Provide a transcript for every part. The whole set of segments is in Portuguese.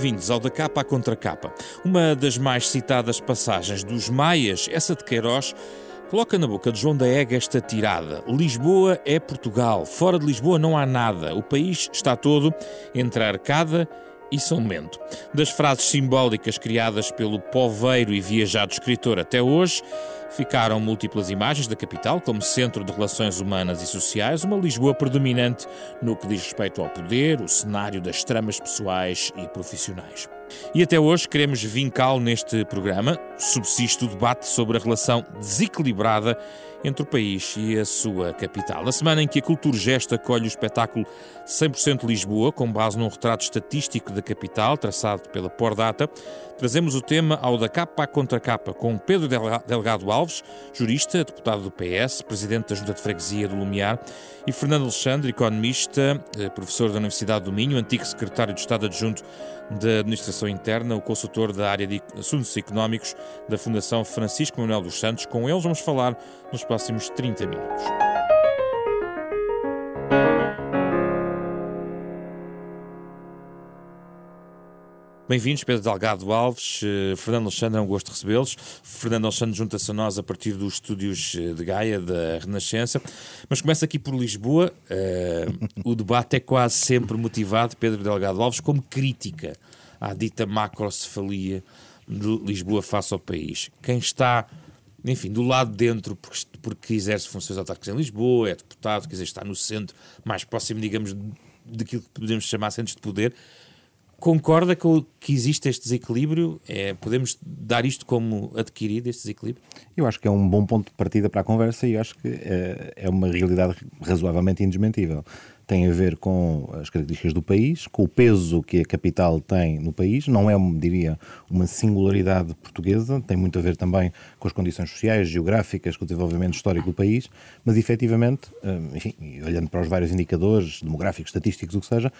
Bem-vindos ao Da Capa à Contra Capa. Uma das mais citadas passagens dos Maias, essa de Queiroz, coloca na boca de João da Ega esta tirada: Lisboa é Portugal, fora de Lisboa não há nada, o país está todo entre a arcada e São Mento. Das frases simbólicas criadas pelo poveiro e viajado escritor até hoje, ficaram múltiplas imagens da capital como centro de relações humanas e sociais, uma Lisboa predominante no que diz respeito ao poder, o cenário das tramas pessoais e profissionais. E até hoje queremos vincá-lo neste programa. Subsiste o debate sobre a relação desequilibrada entre o país e a sua capital. Na semana em que a Cultura Gesta acolhe o espetáculo 100% Lisboa, com base num retrato estatístico da capital, traçado pela Pordata, trazemos o tema ao da capa à contra capa, com Pedro Delgado Alves, jurista, deputado do PS, presidente da Junta de Freguesia do Lumiar, e Fernando Alexandre, economista, eh, professor da Universidade do Minho, antigo secretário de Estado adjunto da Administração Interna, o consultor da área de assuntos económicos da Fundação Francisco Manuel dos Santos. Com eles vamos falar nos próximos 30 minutos. Bem-vindos, Pedro Delgado Alves, uh, Fernando Alexandre, é um gosto recebê-los. Fernando Alexandre junta-se a nós a partir dos estúdios eh, de Gaia, da Renascença. Mas começa aqui por Lisboa. Uh, o debate é quase sempre motivado, Pedro Delgado Alves, como crítica à dita macrocefalia de Lisboa face ao país. Quem está, enfim, do lado de dentro, porque, porque exerce funções autárquicas em Lisboa, é deputado, quer dizer, está no centro, mais próximo, digamos, daquilo que podemos chamar centros de poder, Concorda com que existe este desequilíbrio? É, podemos dar isto como adquirido, este desequilíbrio? Eu acho que é um bom ponto de partida para a conversa e acho que é, é uma realidade razoavelmente indesmentível tem a ver com as características do país, com o peso que a capital tem no país. Não é, diria, uma singularidade portuguesa, tem muito a ver também com as condições sociais, geográficas, com o desenvolvimento histórico do país, mas efetivamente, hum, enfim, olhando para os vários indicadores demográficos, estatísticos, o que seja,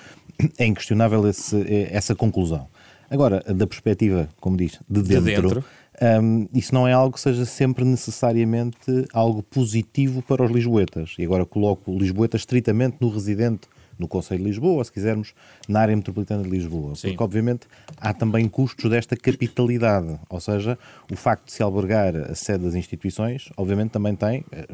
é inquestionável esse, essa conclusão. Agora, da perspectiva, como diz, de dentro, de dentro. Um, isso não é algo que seja sempre necessariamente algo positivo para os lisboetas. E agora coloco o lisboeta estritamente no residente no Conselho de Lisboa, ou se quisermos, na área metropolitana de Lisboa. Sim. Porque, obviamente, há também custos desta capitalidade, ou seja, o facto de se albergar a sede das instituições, obviamente também tem, eh,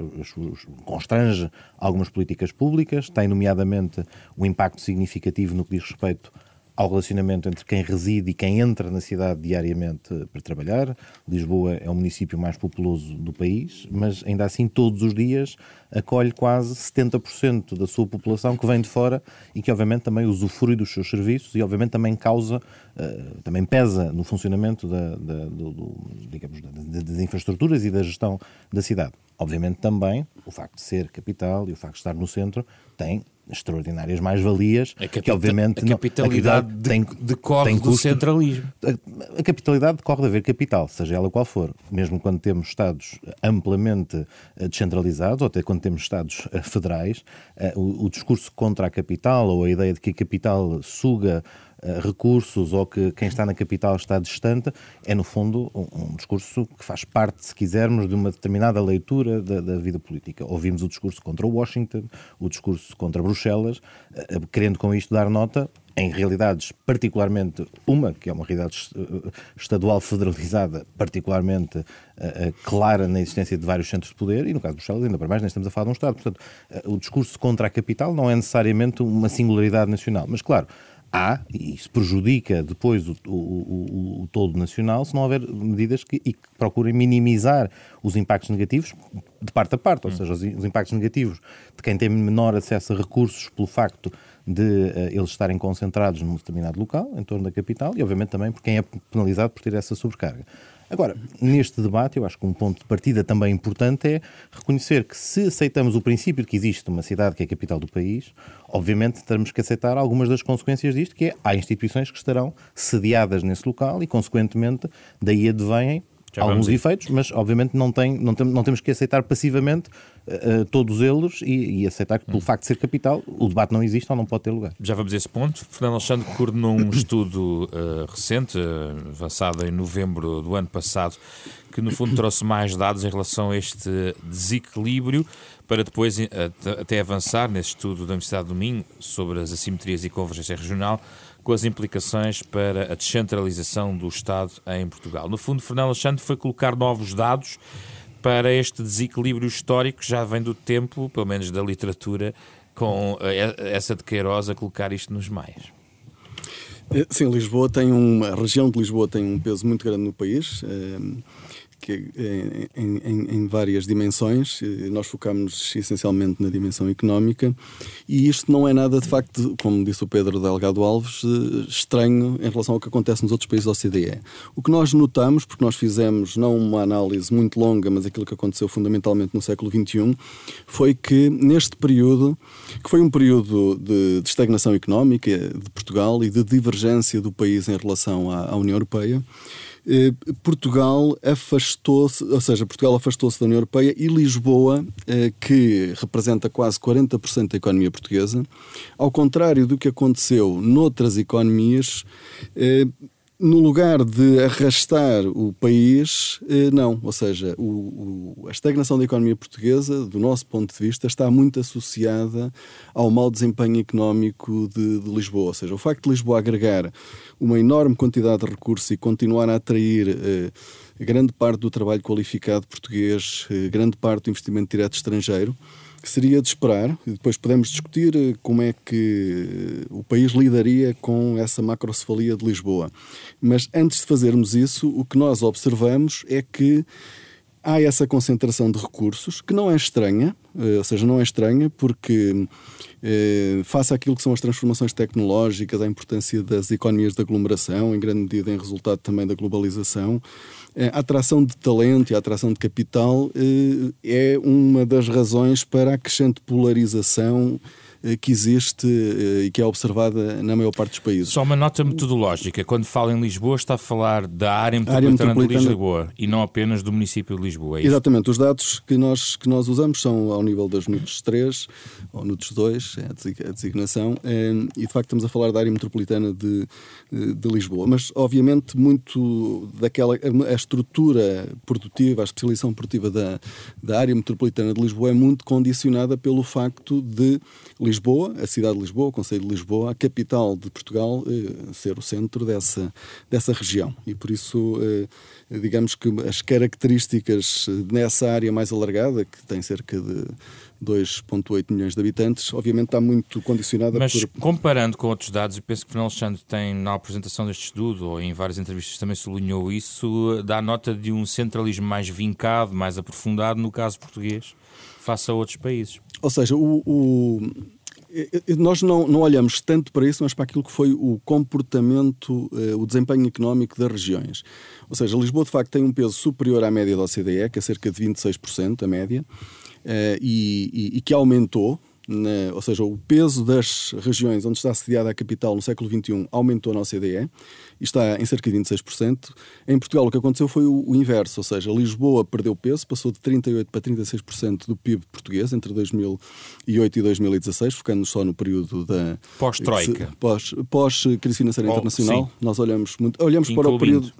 constrange algumas políticas públicas, tem nomeadamente um impacto significativo no que diz respeito ao relacionamento entre quem reside e quem entra na cidade diariamente para trabalhar. Lisboa é o município mais populoso do país, mas ainda assim todos os dias acolhe quase 70% da sua população que vem de fora e que obviamente também usufrui dos seus serviços e obviamente também causa, uh, também pesa no funcionamento da, da, do, do, digamos, das infraestruturas e da gestão da cidade. Obviamente também o facto de ser capital e o facto de estar no centro tem extraordinárias mais-valias, que obviamente... A capitalidade não, a tem, decorre tem do centralismo. A, a, capitalidade decorre de haver capital, seja ela qual for. Mesmo quando temos Estados amplamente eh, descentralizados, ou até quando temos Estados eh, federais, eh, o, o discurso contra a capital, ou a ideia de que a capital suga recursos ou que quem está na capital está distante, é no fundo um, um discurso que faz parte, se quisermos, de uma determinada leitura da, da, vida política. Ouvimos o discurso contra Washington, o discurso contra Bruxelas, uh, querendo com isto dar nota em realidades particularmente uma, que é uma realidade estadual federalizada, particularmente uh, clara na existência de vários centros de poder, e no caso de Bruxelas, ainda para mais, nem estamos a falar de um Estado. Portanto, uh, o discurso contra a capital não é necessariamente uma singularidade nacional. Mas, claro, há, e isso prejudica depois o, o, o, o todo nacional, se não houver medidas que, que, procurem minimizar os impactos negativos de parte a parte, ou hum. seja, os, os, impactos negativos de quem tem menor acesso a recursos pelo facto de uh, eles estarem concentrados num determinado local, em torno da capital, e obviamente também por quem é penalizado por ter essa sobrecarga. Agora, neste debate, eu acho que um ponto de partida também importante é reconhecer que se aceitamos o princípio de que existe uma cidade que é a capital do país, obviamente teremos que aceitar algumas das consequências disto, que é há instituições que estarão sediadas nesse local e, consequentemente, daí advêm já alguns efeitos, mas obviamente não, tem, não, tem, não temos que aceitar passivamente uh, todos eles e, e, aceitar que, pelo hum. facto de ser capital, o debate não existe ou não pode ter lugar. Já vamos a esse ponto. Fernando Alexandre coordenou um estudo uh, recente, uh, avançado em novembro do ano passado, que no fundo trouxe mais dados em relação a este desequilíbrio. para depois até avançar nesse estudo da Universidade do Minho sobre as assimetrias e convergência regional, com as implicações para a descentralização do Estado em Portugal. No fundo, Fernando Alexandre foi colocar novos dados para este desequilíbrio histórico que já vem do tempo, pelo menos da literatura, com essa de Queiroz a colocar isto nos maias. Eh, sim, Lisboa tem uma, a região de Lisboa tem um peso muito grande no país. Eh, que, é em, em, em, várias dimensões. Nós focamos essencialmente na dimensão económica e isto não é nada, de facto, como disse o Pedro Delgado Alves, eh, estranho em relação ao que acontece nos outros países da OCDE. O que nós notamos, porque nós fizemos não uma análise muito longa, mas aquilo que aconteceu fundamentalmente no século XXI, foi que neste período, que foi um período de, de estagnação económica de Portugal e de divergência do país em relação à, à União Europeia, eh, Portugal afastou-se, ou seja, Portugal afastou-se da União Europeia e Lisboa, eh, que representa quase 40% da economia portuguesa, ao contrário do que aconteceu noutras economias, eh, no lugar de arrastar o país, eh, não. Ou seja, o, o, a estagnação da economia portuguesa, do nosso ponto de vista, está muito associada ao mau desempenho económico de, de Lisboa. Ou seja, o facto de Lisboa agregar uma enorme quantidade de recursos e continuar a atrair eh, grande parte do trabalho qualificado português, eh, grande parte do investimento direto estrangeiro, que seria de esperar, e depois podemos discutir eh, como é que eh, o país lidaria com essa macrocefalia de Lisboa. Mas antes de fazermos isso, o que nós observamos é que há essa concentração de recursos, que não é estranha, eh, ou seja, não é estranha porque, face àquilo que são as transformações tecnológicas, a importância das economias de aglomeração, em grande medida em resultado também da globalização, a atração de talento e a atração de capital é uma das razões para a crescente polarização eh, que existe eh, e que é observada na maior parte dos países. Só uma nota metodológica. Quando fala em Lisboa, está a falar da área metropolitana, área metropolitana... de Lisboa e não apenas do município de Lisboa. É Exatamente. Os dados que nós, que nós usamos são ao nível das NUTS 3 ou NUTS 2, é a designação, eh, e de facto estamos a falar da área metropolitana de, de Lisboa. Mas, obviamente, muito daquela. A estrutura produtiva, a especialização produtiva da, da área metropolitana de Lisboa é muito condicionada pelo facto de Lisboa, a cidade de Lisboa, o Conselho de Lisboa, a capital de Portugal, eh, ser o centro dessa, dessa região. E por isso, eh, digamos que as características nessa área mais alargada, que tem cerca de 2,8 milhões de habitantes, obviamente está muito condicionada Mas por... comparando com outros dados, e penso que o Fernando Alexandre tem na apresentação deste estudo, ou em várias entrevistas também sublinhou isso, dá nota de um centralismo mais vincado, mais aprofundado no caso português, face a outros países. Ou seja, o, o nós não, não olhamos tanto para isso, mas para aquilo que foi o comportamento, o desempenho económico das regiões. Ou seja, Lisboa de facto tem um peso superior à média da OCDE, que é cerca de 26%, a média, e, e, e, que aumentou na, ou seja, o peso das regiões onde está sediada a capital no século XXI aumentou na OCDE e está em cerca de 26%. Em Portugal o que aconteceu foi o, o inverso, ou seja, Lisboa perdeu peso, passou de 38% para 36% do PIB português entre 2008 e 2016, focando só no período da... Pós-Troika. Pós-crise pós financeira oh, internacional. Sim. Nós olhamos, muito, olhamos para o período...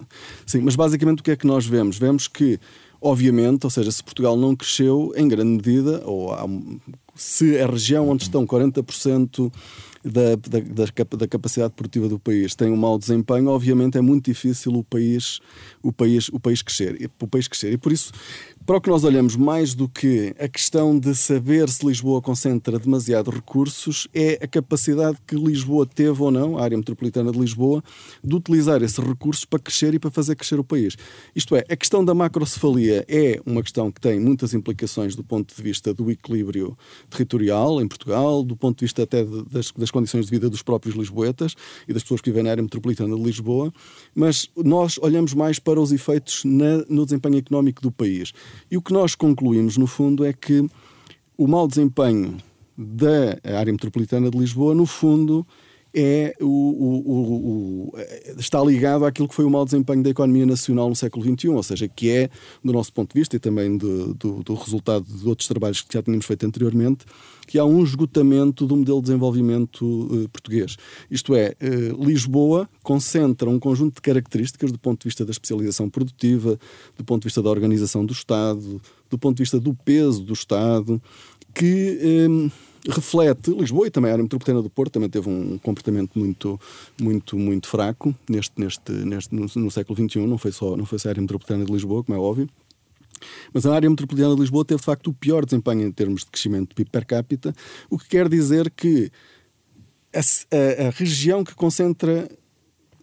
Sim, mas basicamente o que é que nós vemos? Vemos que Obviamente, ou seja, se Portugal não cresceu em grande medida, ou há, se a região onde estão 40% da, da, da, da, capacidade produtiva do país tem um mau desempenho, obviamente é muito difícil o país, o país, o país crescer. O país crescer. E por isso para o que nós olhamos mais do que a questão de saber se Lisboa concentra demasiado recursos, é a capacidade que Lisboa teve ou não, a área metropolitana de Lisboa, de utilizar esses recursos para crescer e para fazer crescer o país. Isto é, a questão da macrocefalia é uma questão que tem muitas implicações do ponto de vista do equilíbrio territorial em Portugal, do ponto de vista até das, das condições de vida dos próprios lisboetas e das pessoas que vivem na área metropolitana de Lisboa, mas nós olhamos mais para os efeitos na, no desempenho económico do país. E o que nós concluímos, no fundo, é que o mau desempenho da área metropolitana de Lisboa, no fundo, é o, o, o, está ligado àquilo que foi o mau desempenho da economia nacional no século XXI, ou seja, que é, do nosso ponto de vista e também do, do, do resultado de outros trabalhos que já tínhamos feito anteriormente, que há um esgotamento do modelo de desenvolvimento uh, português. Isto é, uh, Lisboa concentra um conjunto de características do ponto de vista da especialização produtiva, do ponto de vista da organização do Estado, do ponto de vista do peso do Estado que um, reflete Lisboa e também a área metropolitana do Porto também teve um comportamento muito muito muito fraco neste neste neste no, no século XXI não foi só não foi só a área metropolitana de Lisboa como é óbvio. Mas a área metropolitana de Lisboa teve de facto o pior desempenho em termos de crescimento de PIB per capita, o que quer dizer que a, a, a região que concentra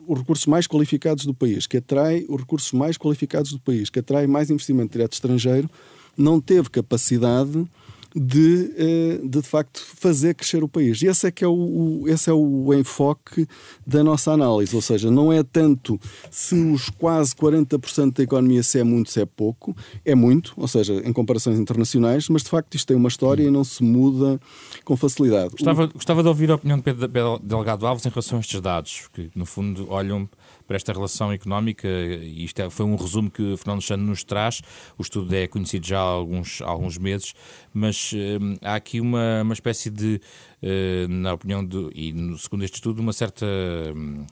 os recursos mais qualificados do país, que atrai os recursos mais qualificados do país, que atrai mais investimento direto estrangeiro, não teve capacidade de, eh, de, de facto fazer crescer o país. E esse é que é o, esse é o enfoque da nossa análise, ou seja, não é tanto se os quase 40% da economia se é muito, se é pouco, é muito, ou seja, em comparações internacionais, mas de facto isto tem uma história e não se muda com facilidade. Gostava, gostava de ouvir a opinião de Pedro Delgado Alves em relação a estes dados, que no fundo olham para esta relação económica, isto é, foi um resumo que Fernando Chano nos traz, o estudo é conhecido já há alguns, há alguns meses, mas hum, há aqui uma, uma espécie de, uh, na opinião, do, e no, segundo este estudo, uma certa... Hum,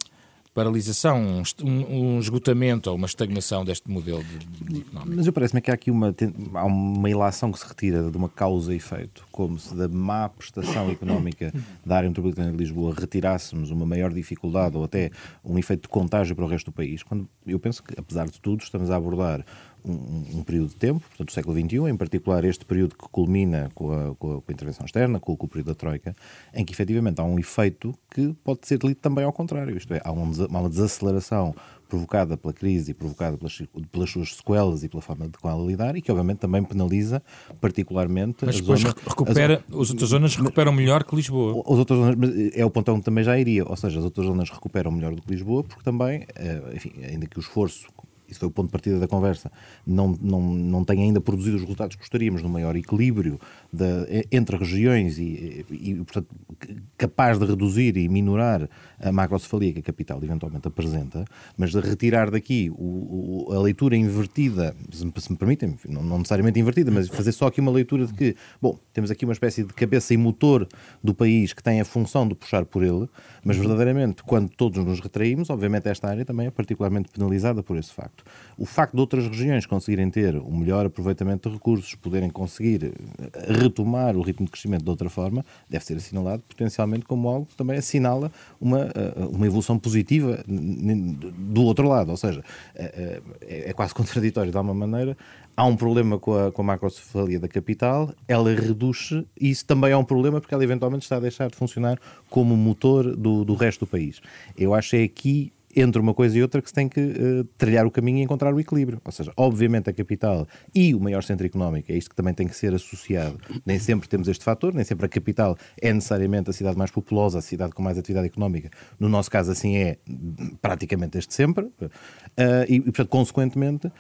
paralisação, um, um, esgotamento ou uma estagnação deste modelo de, de económico. Mas eu parece-me que há aqui uma, há uma ilação que se retira de uma causa e efeito, como se da má prestação económica da área metropolitana de Lisboa retirássemos uma maior dificuldade ou até um efeito de contágio para o resto do país, quando eu penso que, apesar de tudo, estamos a abordar um, um, período de tempo, portanto, o século XXI, em particular este período que culmina com a, com a, com a intervenção externa, com, com, o período da Troika, em que efetivamente há um efeito que pode ser lido também ao contrário, isto é, há uma, desaceleração provocada pela crise e provocada pelas, pelas, suas sequelas e pela forma de com ela lidar e que obviamente também penaliza particularmente mas depois zona, recupera, as, as outras zonas recuperam melhor que Lisboa. As outras zonas, é o ponto onde também já iria, ou seja, as outras zonas recuperam melhor do que Lisboa porque também, eh, enfim, ainda que o esforço isso foi o ponto de partida da conversa, não, não, não tem ainda produzido os resultados que gostaríamos, no maior equilíbrio entre regiões e, e, portanto, capaz de reduzir e minorar a macrocefalia que a capital eventualmente apresenta, mas de retirar daqui o, o, a leitura invertida, se me, se me permitem, não, não, necessariamente invertida, mas fazer só aqui uma leitura de que, bom, temos aqui uma espécie de cabeça e motor do país que tem a função de puxar por ele, mas verdadeiramente, quando todos nos retraímos, obviamente esta área também é particularmente penalizada por esse facto. O facto de outras regiões conseguirem ter um melhor aproveitamento de recursos, poderem conseguir retomar o ritmo de crescimento de outra forma, deve ser assinalado potencialmente como algo que também assinala uma, eh, uma evolução positiva do outro lado. Ou seja, eh, é, é quase contraditório de alguma maneira há um problema com a, com a macrocefalia da capital, ela reduz e isso também é um problema porque ela eventualmente está a deixar de funcionar como motor do, do resto do país. Eu acho que é aqui entre uma coisa e outra que se tem que uh, trilhar o caminho e encontrar o equilíbrio. Ou seja, obviamente a capital e o maior centro económico, é isto que também tem que ser associado. Nem sempre temos este fator, nem sempre a capital é necessariamente a cidade mais populosa, a cidade com mais atividade económica. No nosso caso, assim é praticamente este sempre. Uh, e, e, portanto, consequentemente,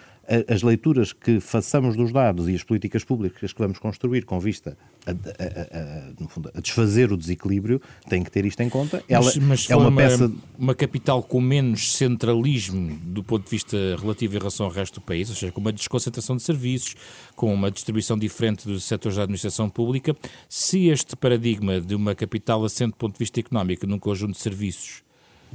as leituras que façamos dos dados e as políticas públicas que vamos construir com vista a, a, a, fundo, a desfazer o desequilíbrio têm que ter isto em conta. Ela mas, mas é uma, uma peça. Uma capital com menos centralismo do ponto de vista relativo em relação ao resto do país, ou seja, com uma desconcentração de serviços, com uma distribuição diferente dos setores da administração pública, se este paradigma de uma capital assente do ponto de vista económico num conjunto de serviços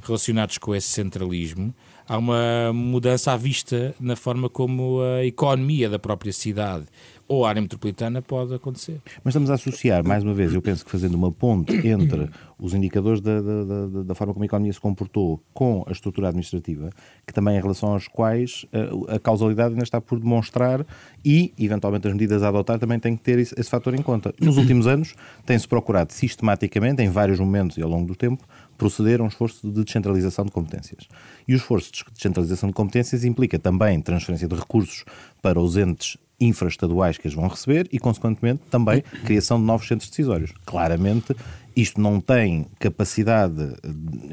relacionados com esse centralismo, há uma mudança à vista na forma como a economia da própria cidade ou a área metropolitana pode acontecer. Mas estamos a associar, mais uma vez, eu penso que fazendo uma ponte entre os indicadores da, da, da, da, forma como a economia se comportou com a estrutura administrativa, que também em relação aos quais a, eh, a causalidade ainda está por demonstrar e, eventualmente, as medidas a adotar também têm que ter esse, esse fator em conta. Nos últimos anos tem-se procurado sistematicamente, em vários momentos e ao longo do tempo, proceder a um esforço de descentralização de competências. E o esforço de descentralização de competências implica também transferência de recursos para os entes infraestaduais que as vão receber e, consequentemente, também criação de novos centros decisórios. Claramente, isto não tem capacidade,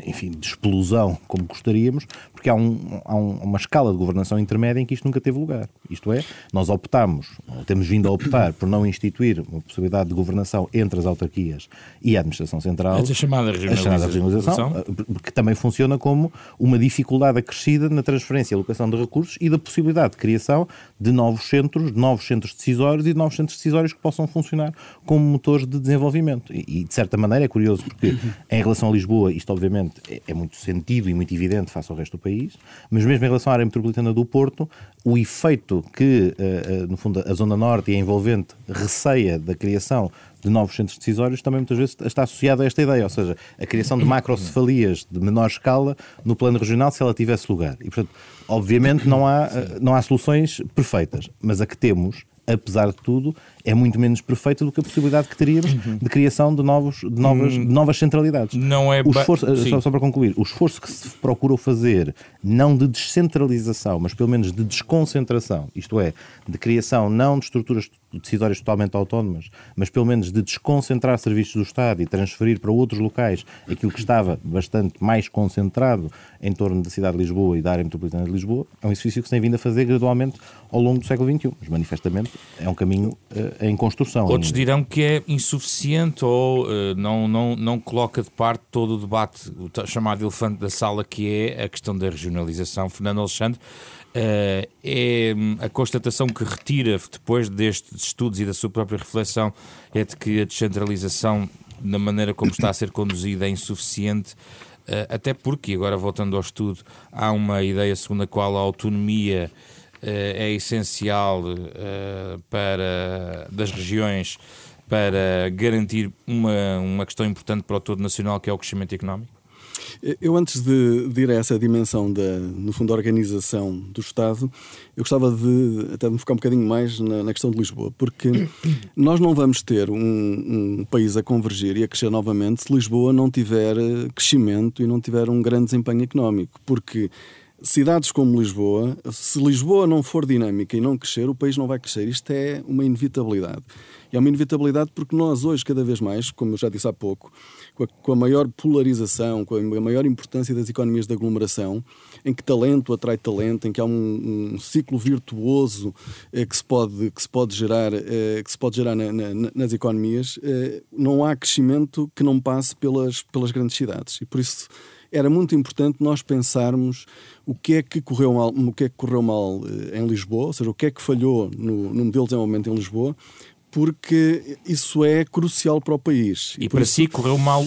enfim, de explosão como gostaríamos, porque há, um, há um, uma escala de governação intermédia em que isto nunca teve lugar. Isto é, nós optamos, temos vindo a optar por não instituir uma possibilidade de governação entre as autarquias e a administração central. A chamada regionalização, a chamada regionalização que também funciona como uma dificuldade acrescida na transferência e alocação de recursos e da possibilidade de criação de novos centros, de novos centros decisórios e de novos centros decisórios que possam funcionar como motores de desenvolvimento. E, de certa maneira, maneira. É curioso porque, em relação a Lisboa, isto obviamente é, é muito sentido e muito evidente face ao resto do país, mas mesmo em relação à área metropolitana do Porto, o efeito que, uh, uh, no fundo, a Zona Norte e a envolvente receia da criação de novos centros decisórios também muitas vezes está associado a esta ideia, ou seja, a criação de macrocefalias de menor escala no plano regional se ela tivesse lugar. E, portanto, obviamente não há, eh, não há soluções perfeitas, mas a que temos apesar de tudo, é muito menos perfeita do que a possibilidade que teríamos uhum. de criação de, novos, de, novas, de novas centralidades. Não é o esforço, eh, só, só, para concluir, o esforço que se procurou fazer, não de descentralização, mas pelo menos de desconcentração, isto é, de criação não de estruturas decisórias totalmente autónomas, mas pelo menos de desconcentrar serviços do Estado e transferir para outros locais aquilo que estava bastante mais concentrado em torno da cidade de Lisboa e da área metropolitana de Lisboa, é um exercício que se tem vindo a fazer gradualmente ao longo do século XXI, mas manifestamente é um caminho uh, em construção. Outros ainda. dirão que é insuficiente ou uh, não, não, não coloca de parte todo o debate, o chamado elefante da sala, que é a questão da regionalização. Fernando Alexandre, uh, é hum, a constatação que retira depois destes estudos e da sua própria reflexão é de que a descentralização, na maneira como está a ser conduzida, é insuficiente. até porque, agora voltando ao estudo, há uma ideia segundo a qual a autonomia eh, é essencial para das regiões para garantir uma, uma questão importante para o todo nacional que é o crescimento económico? Eu, antes de, de ir a essa dimensão, da, no fundo, da organização do Estado, eu gostava de até de focar um bocadinho mais na, na, questão de Lisboa, porque nós não vamos ter um, um, país a convergir e a crescer novamente se Lisboa não tiver crescimento e não tiver um grande desempenho económico, porque cidades como Lisboa, se Lisboa não for dinâmica e não crescer, o país não vai crescer. Isto é uma inevitabilidade. E é uma inevitabilidade porque nós hoje, cada vez mais, como eu já disse há pouco, com a, com a maior polarização, com a maior importância das economias de aglomeração, em que talento atrai talento, em que há um, um ciclo virtuoso eh, que, se pode, que se pode gerar, eh, que se pode gerar na, na, nas economias, eh, não há crescimento que não passe pelas, pelas grandes cidades. E por isso era muito importante nós pensarmos o que é que correu mal, o que é que correu mal eh, em Lisboa, ou seja, o que é que falhou no, no modelo de desenvolvimento em Lisboa, porque isso é crucial para o país. E, e para isso, si correu mal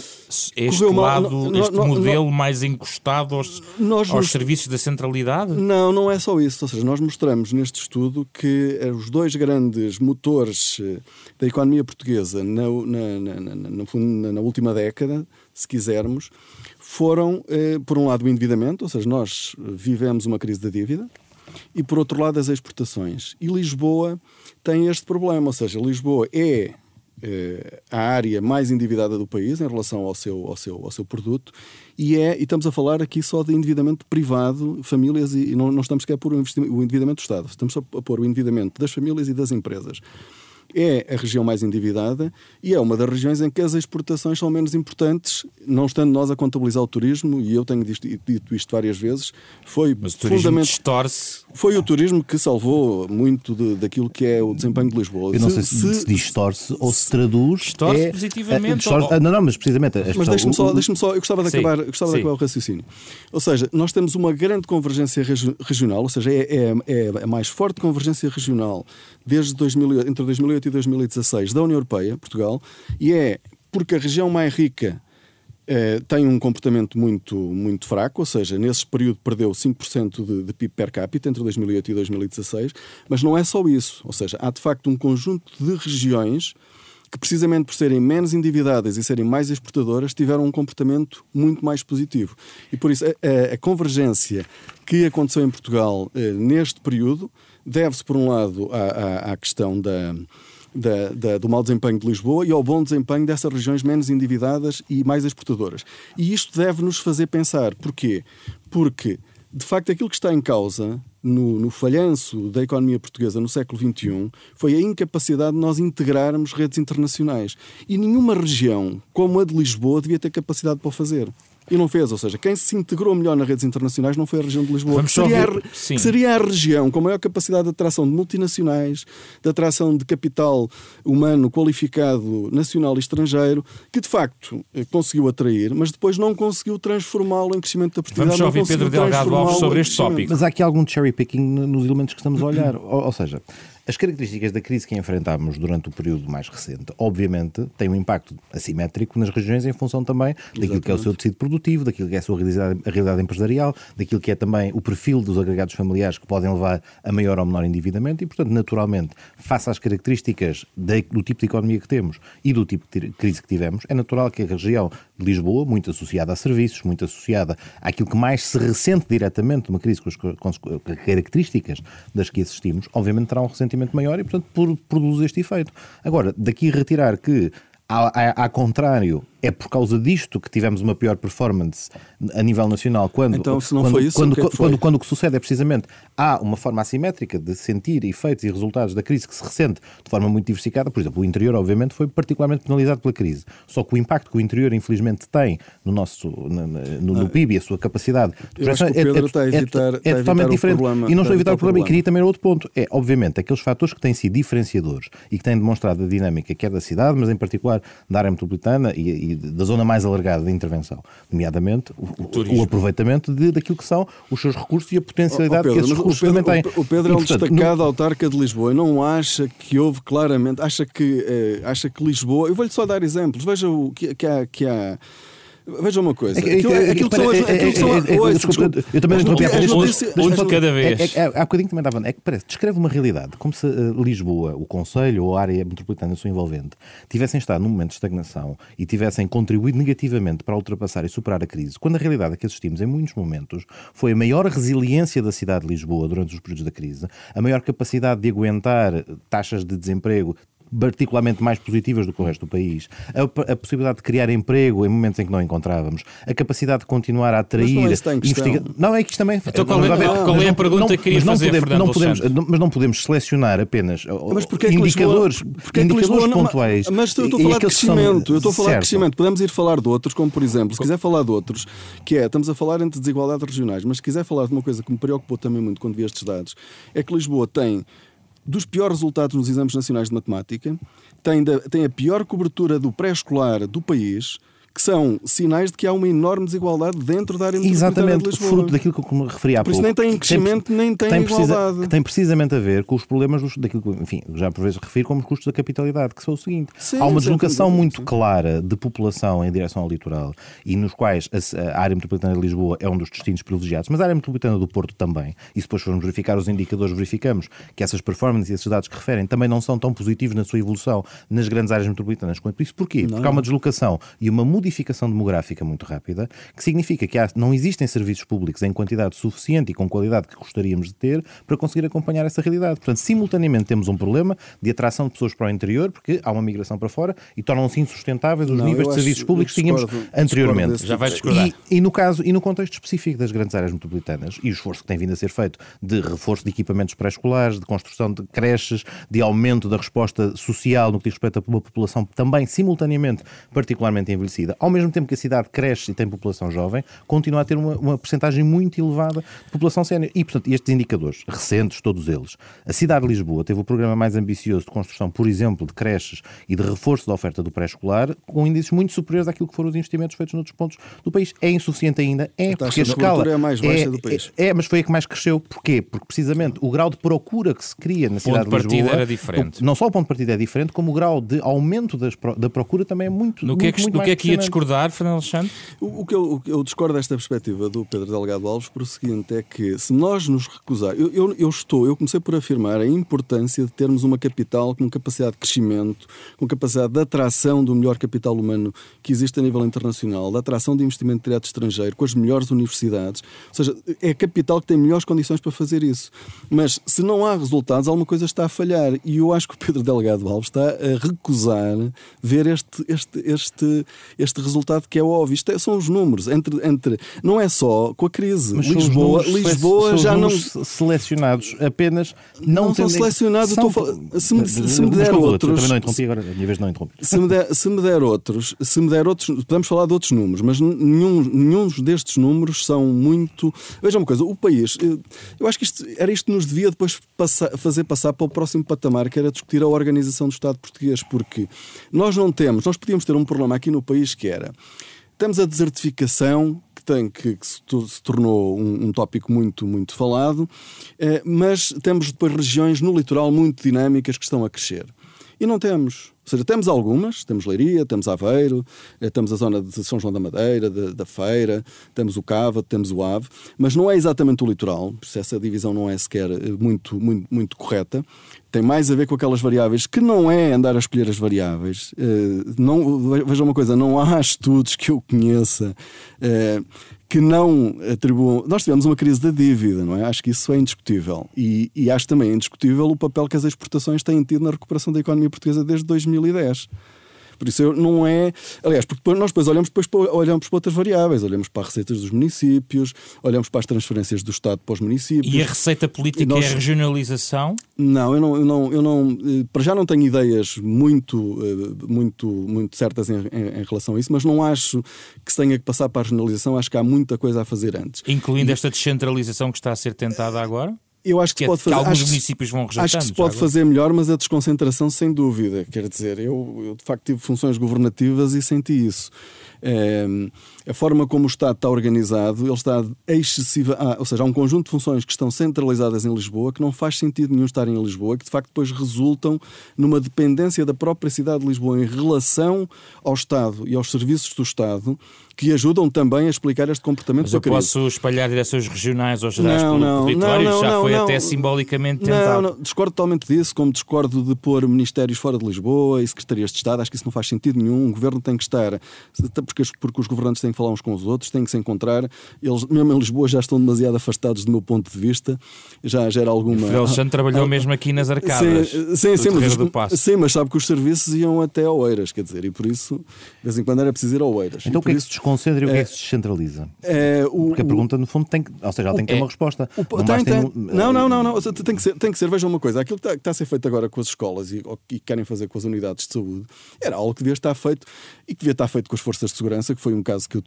este correu lado, mal, este no, modelo no, mais encostado aos, aos serviços da centralidade? Não, não é só isso. Ou seja, nós mostramos neste estudo que eh, os dois grandes motores eh, da economia portuguesa na, na, na, na última década, se quisermos, foram, eh, por um lado, o endividamento, ou seja, nós vivemos uma crise da dívida, e por outro lado, as exportações. E Lisboa tem este problema, ou seja, Lisboa é eh, a área mais endividada do país em relação ao seu, ao seu, ao seu produto e, é, e estamos a falar aqui só de endividamento privado, famílias e, e não, não estamos a pôr o, o endividamento do Estado, estamos a pôr o endividamento das famílias e das empresas é a região mais endividada e é uma das regiões em que as exportações são menos importantes, não estando nós a contabilizar o turismo, e eu tenho dito isto várias vezes, foi Mas o turismo distorce. Foi o turismo que salvou muito de, daquilo que é o desempenho de Lisboa. Eu não se, sei se, se, distorce ou se traduz. Distorce é, positivamente. É, distorce, ou... Não, não, mas precisamente. Mas deixe-me só, deixe só, eu gostava de, sim, acabar, gostava de acabar o raciocínio. Ou seja, nós temos uma grande convergência regional, ou seja, é, é, é a mais forte convergência regional desde 2000, entre 2008 e 2016 da União Europeia, Portugal, e é porque a região mais rica eh, tem um comportamento muito, muito fraco, ou seja, nesse período perdeu 5% de, de PIB per capita entre 2008 e 2016, mas não é só isso, ou seja, há de facto um conjunto de regiões que precisamente por serem menos endividadas e serem mais exportadoras tiveram um comportamento muito mais positivo. E por isso a, a convergência que aconteceu em Portugal eh, neste período deve-se, por um lado, à, à, à questão da, da, da, do mau desempenho de Lisboa e ao bom desempenho dessas regiões menos endividadas e mais exportadoras. E isto deve nos fazer pensar. Porquê? Porque, de facto, aquilo que está em causa no, no, falhanço da economia portuguesa no século XXI foi a incapacidade de nós integrarmos redes internacionais. E nenhuma região como a de Lisboa devia ter capacidade para o fazer e não fez. Ou seja, quem se integrou melhor nas redes internacionais não foi a região de Lisboa, que seria, a, que seria, a, região com maior capacidade de atração de multinacionais, de atração de capital humano qualificado nacional e estrangeiro, que de facto eh, conseguiu atrair, mas depois não conseguiu transformá-lo em crescimento da produtividade. Vamos só ouvir Pedro Delgado Alves sobre este tópico. Mas há aqui algum cherry picking nos elementos que estamos a olhar. ou, ou seja, As características da crise que enfrentámos durante o período mais recente, obviamente, têm um impacto assimétrico nas regiões em função também daquilo Exatamente. que é o seu tecido produtivo, daquilo que é a sua realidade, a realidade empresarial, daquilo que é também o perfil dos agregados familiares que podem levar a maior ou menor endividamento e, portanto, naturalmente, face às características do tipo de economia que temos e do tipo de crise que tivemos, é natural que a região de Lisboa, muito associada a serviços, muito associada àquilo que mais se ressente diretamente de uma crise com as, com as características das que assistimos, obviamente terá um ressentimento maior e, portanto, produz este efeito. Agora, daqui retirar que, ao, ao contrário, é por causa disto que tivemos uma pior performance a nível nacional. Quando, então, se não quando, foi isso, quando, o que é que quando, quando, o que sucede é precisamente há uma forma assimétrica de sentir efeitos e resultados da crise que se ressente de forma muito diversificada. Por exemplo, o interior, obviamente, foi particularmente penalizado pela crise. Só que o impacto que o interior, infelizmente, tem no nosso no, no, no PIB e a sua capacidade de projeção é, é, evitar, é, totalmente diferente. Problema, e não a evitar o problema. E queria também outro ponto. É, obviamente, aqueles fatores que têm sido diferenciadores e que têm demonstrado a dinâmica, quer da cidade, mas em particular da área metropolitana e, e da zona mais alargada de intervenção, nomeadamente o, o, aproveitamento de, daquilo que são os seus recursos e a potencialidade oh, oh Pedro, que esses recursos Pedro, também têm. O Pedro e, é um portanto, destacado autarca de Lisboa. Não acha que houve claramente, acha que, eh, acha que Lisboa. Eu vou-lhe só dar exemplos. Veja o que, que há. Que há Veja uma coisa. Aquilo, aquilo que são as. Eu também interrompi. Um de cada vez. Há bocadinho também dava. É que parece, descreve uma realidade, como se Lisboa, o Conselho ou a área metropolitana sua envolvente tivessem estado num momento de estagnação e tivessem contribuído negativamente para ultrapassar e superar a crise, quando a realidade a que assistimos em muitos momentos foi a maior resiliência da cidade de Lisboa durante os períodos da crise, a maior capacidade de aguentar taxas de desemprego particularmente mais positivas do que o resto do país, a, a, possibilidade de criar emprego em momentos em que não encontrávamos, a capacidade de continuar a atrair investigar. Não, é que isto também. Então, qual, é, qual é a pergunta não, que queria fazer, podemos, não podemos, Mas não podemos selecionar apenas mas é indicadores, Lisboa, indicadores Lisboa, pontuais. Mas eu estou a falar de crescimento. Eu estou a falar de crescimento. Podemos ir falar de outros, como por exemplo, se quiser falar de outros, que é, estamos a falar entre desigualdades regionais, mas se quiser falar de uma coisa que me preocupou também muito quando vi estes dados, é que Lisboa tem dos piores resultados nos exames nacionais de matemática, tem, da, tem a pior cobertura do pré-escolar do país que são sinais de que há uma enorme desigualdade dentro da área metropolitana de Lisboa. fruto daquilo que me referi há Por pouco. Por isso nem tem crescimento, tem, nem tem, tem igualdade. Que tem precisamente a ver com os problemas dos, daquilo que, enfim, já por vezes refiro como os custos da capitalidade, que são o seguinte. Sim, há uma deslocação muito clara de população em direção ao litoral e nos quais a, a, área metropolitana de Lisboa é um dos destinos privilegiados, mas a área metropolitana do Porto também. E se depois formos verificar os indicadores, verificamos que essas performances e esses dados que referem também não são tão positivos na sua evolução nas grandes áreas metropolitanas quanto isso. Porquê? Não. Porque há uma deslocação e uma modificação demográfica demográfica muito rápida, que significa que há, não existem serviços públicos em quantidade suficiente e com qualidade que gostaríamos de ter para conseguir acompanhar essa realidade. Portanto, simultaneamente temos um problema de atração de pessoas para o interior, porque há uma migração para fora e tornam-se insustentáveis os não, níveis de serviços públicos que tínhamos anteriormente. Já vai discordar. E, e, no caso, e no contexto específico das grandes áreas metropolitanas e o esforço que tem vindo a ser feito de reforço de equipamentos pré-escolares, de construção de creches, de aumento da resposta social no que diz respeito a uma população também simultaneamente particularmente envelhecida, ao mesmo tempo que a cidade cresce e tem população jovem, continua a ter uma, uma percentagem muito elevada de população sénior. E, portanto, estes indicadores, recentes, todos eles, a cidade de Lisboa teve o programa mais ambicioso de construção, por exemplo, de creches e de reforço da oferta do pré-escolar, com índices muito superiores àquilo que foram os investimentos feitos noutros pontos do país. É insuficiente ainda? É, a porque a escala é a mais baixa é, do país. É, é, mas foi a que mais cresceu. Porquê? Porque precisamente o grau de procura que se cria na cidade de, Lisboa... era diferente. Não só o ponto de partida é diferente, como o grau de aumento das, da procura também é muito No que é que, muito no que, é que ia discordar, Fernando Alexandre? O, o, que eu, eu, discordo desta perspectiva do Pedro Delgado Alves por o seguinte, é que se nós nos recusar, eu, eu, eu, estou, eu comecei por afirmar a importância de termos uma capital com capacidade de crescimento, com capacidade de atração do melhor capital humano que existe a nível internacional, da atração de investimento direto estrangeiro, com as melhores universidades, ou seja, é a capital que tem melhores condições para fazer isso. Mas se não há resultados, alguma coisa está a falhar. E eu acho que o Pedro Delgado Alves está a recusar ver este, este, este, este resultado que é óbvio. Isto é, são os números. Entre, entre, não é só com a crise. Mas Lisboa, Lisboa já não. selecionados apenas não, não são selecionados. São... Se, me, se me der outros. Também não interrompi agora, a minha vez não interrompi. Se me, der, se me der outros, se me der outros, podemos falar de outros números, mas nenhum, nenhum destes números são muito. Veja uma coisa, o país, eh, eu acho que isto, era isto que nos devia depois passar, fazer passar para o próximo patamar, que era discutir a organização do Estado português, porque nós não temos, nós podíamos ter um problema aqui no país que era temos a desertificação tem, que, que se, se, tornou um, um, tópico muito, muito falado, eh, mas temos depois regiões no litoral muito dinâmicas que estão a crescer. E não temos. Ou seja, temos algumas, temos Leiria, temos Aveiro, eh, temos a zona de São João da Madeira, de, da Feira, temos o Cava, temos o Ave, mas não é exatamente o litoral, por isso essa divisão não é sequer eh, muito, muito, muito correta. Tem mais a ver com aquelas variáveis que não é andar a escolher as variáveis. Eh, não, veja uma coisa, não há estudos que eu conheça que não atribuam. Nós tivemos uma crise da dívida, não é? Acho que isso é indiscutível. E, e acho também indiscutível o papel que as exportações têm tido na recuperação da economia portuguesa desde 2010. Por isso não é. Aliás, porque nós depois olhamos, depois olhamos para outras variáveis, olhamos para as receitas dos municípios, olhamos para as transferências do Estado para os municípios. E a receita política nós... é a regionalização? Não, eu não, eu não, eu não. Eh, para já não tenho ideias muito, eh, muito, muito certas em, em, em relação a isso, mas não acho que se tenha que passar para a regionalização, acho que há muita coisa a fazer antes. Incluindo e... esta descentralização que está a ser tentada agora? Eu acho que, que, se pode fazer. alguns acho, municípios vão rejeitando. Acho que se pode fazer melhor, mas a desconcentração, sem dúvida. Quer dizer, eu, eu de facto tive funções governativas e senti isso. É, a forma como o Estado está organizado, ele está excessiva, ah, ou seja, há um conjunto de funções que estão centralizadas em Lisboa que não faz sentido nenhum estarem em Lisboa, que de facto depois resultam numa dependência da própria cidade de Lisboa em relação ao Estado e aos serviços do Estado que ajudam também a explicar este comportamento Mas eu posso espalhar direções regionais ou gerais não, pelo não, território? Não, não, já foi até simbolicamente tentado. Não, não, discordo totalmente disso, como discordo de pôr ministérios fora de Lisboa e secretarias de Estado. Acho que isso não faz sentido nenhum. O governo tem que estar, porque, porque os governantes têm que falar uns com os outros, têm que se encontrar. Eles, mesmo em Lisboa, já estão demasiado afastados do meu ponto de vista. Já gera alguma. O Alexandre trabalhou ah, mesmo aqui nas arcadas. Sim, sim, sim, mas, sim, mas sabe que os serviços iam até Oeiras, quer dizer, e por isso, de vez em quando era preciso ir a Oeiras. Então o que é que se desconcentra e o que é que se descentraliza? É, o, Porque a pergunta, no fundo, tem que, ou seja, ela tem que ter é, uma resposta. O, não, tem, tem, um, não, não, não, não, tem que ser, tem que ser, veja uma coisa, aquilo que está, que está a ser feito agora com as escolas e, que querem fazer com as unidades de saúde, era algo que devia estar feito e que devia estar feito com as forças de segurança, que foi um caso que eu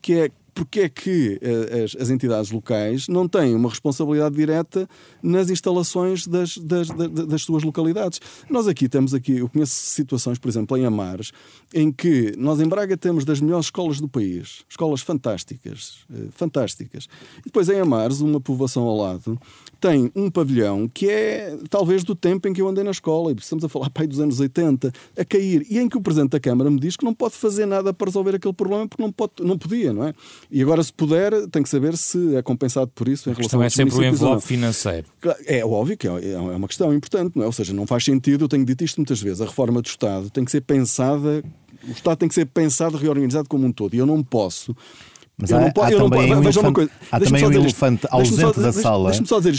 que é porque é que eh, as, as, entidades locais não têm uma responsabilidade direta nas instalações das, das, das, das, suas localidades. Nós aqui temos aqui, eu conheço situações, por exemplo, em Amares, em que nós em Braga temos das melhores escolas do país, escolas fantásticas, eh, fantásticas. E depois em Amares, uma povoação ao lado, tem um pavilhão que é talvez do tempo em que eu andei na escola, e estamos a falar pai dos anos 80, a cair, e em que o Presidente da Câmara me diz que não pode fazer nada para resolver aquele problema porque não, pode, não podia, não é? E agora, se puder, tem que saber se é compensado por isso em relação a é sempre o envelope financeiro. É óbvio que é, é uma questão importante, não é? Ou seja, não faz sentido, eu tenho dito isto muitas vezes, a reforma do Estado tem que ser pensada o Estado tem que ser pensado, reorganizado como um todo. E eu não posso mas há, há, também um elefante, há também um elefante ausente da sala,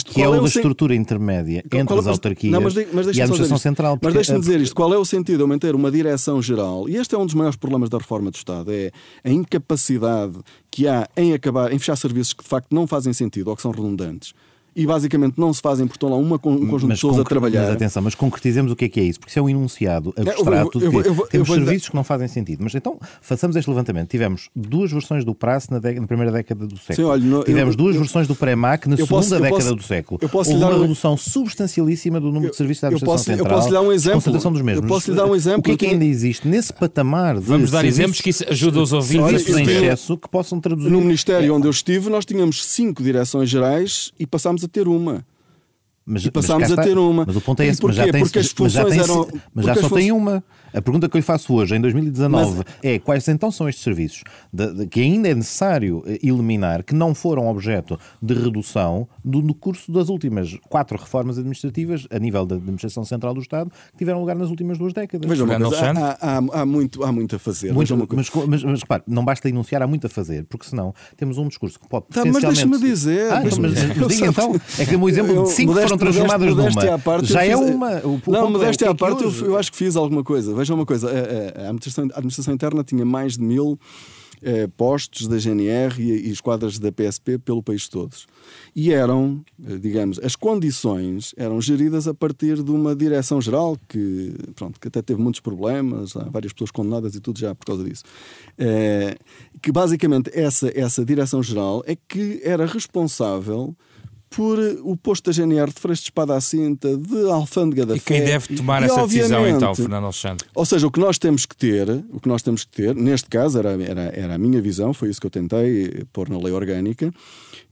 que é o da estrutura intermédia entre as autarquias não, mas mas e a administração central. Mas deixe-me dizer isto, qual é o sentido de eu manter uma direção geral? E este é um dos maiores problemas da reforma do Estado, é a incapacidade que há em acabar, em fechar serviços que de facto não fazem sentido ou que são redundantes e basicamente não se fazem porque estão lá uma, um conjunto mas de pessoas a trabalhar. Mas atenção, mas concretizemos o que é que é isso, porque isso é um enunciado é, abstrato eu, eu, eu, de que temos serviços que não fazem sentido. Mas então, façamos este levantamento. Tivemos duas versões do prazo na, na primeira década do século. Sim, olha, no, Tivemos duas versões do pré-MAC na segunda posso, década posso, do século. Eu posso Houve uma um... redução substancialíssima do número de serviços da administração posso, central. Eu posso lhe dar um exemplo. Concentração dos mesmos. Eu posso lhe dar um exemplo. O que é que ainda existe nesse patamar de Vamos dar exemplos que isso ajuda os ouvintes em excesso que possam traduzir. No Ministério onde eu estive, nós tínhamos cinco direções gerais e passámos a ter uma. Mas, e passámos a ter uma. Mas o ponto é esse, mas já, tem, porque as funções mas já, tem, eram, mas já só tem uma. A pergunta que eu lhe faço hoje, em 2019, Mas... é quais então são estes serviços de, de, que ainda é necessário eh, eliminar, que não foram objeto de redução do, no curso das últimas quatro reformas administrativas a nível da administração central do Estado que tiveram lugar nas últimas duas décadas. Uma coisa, há, há, há, muito, há muito a fazer. Muito, mas, mas, mas repare, não basta enunciar, há muito a fazer, porque senão temos um discurso que pode tá, Mas deixa-me dizer. Ah, deixa mas, mas diga então, é que o exemplo eu, de cinco modesto, foram transformadas numa. Parte, já é uma. O, não, modéstia à parte, eu, eu acho que fiz alguma coisa. Veja uma coisa. É, a, administração, a administração interna tinha mais de mil eh, postos da GNR e, e esquadras da PSP pelo país todo. E eram, eh, digamos, as condições eram geridas a partir de uma direção-geral que, pronto, que até teve muitos problemas, há várias pessoas condenadas e tudo já por causa disso. Eh, que basicamente essa, essa direção-geral é que era responsável por o posto da GNR de Freixo de Espada à Cinta, de Alfândega da E quem Fé. deve tomar E, essa decisão então, Fernando Alexandre? Ou seja, o que nós temos que ter, o que nós temos que ter, neste caso era, era, era a minha visão, foi isso que eu tentei pôr na lei orgânica,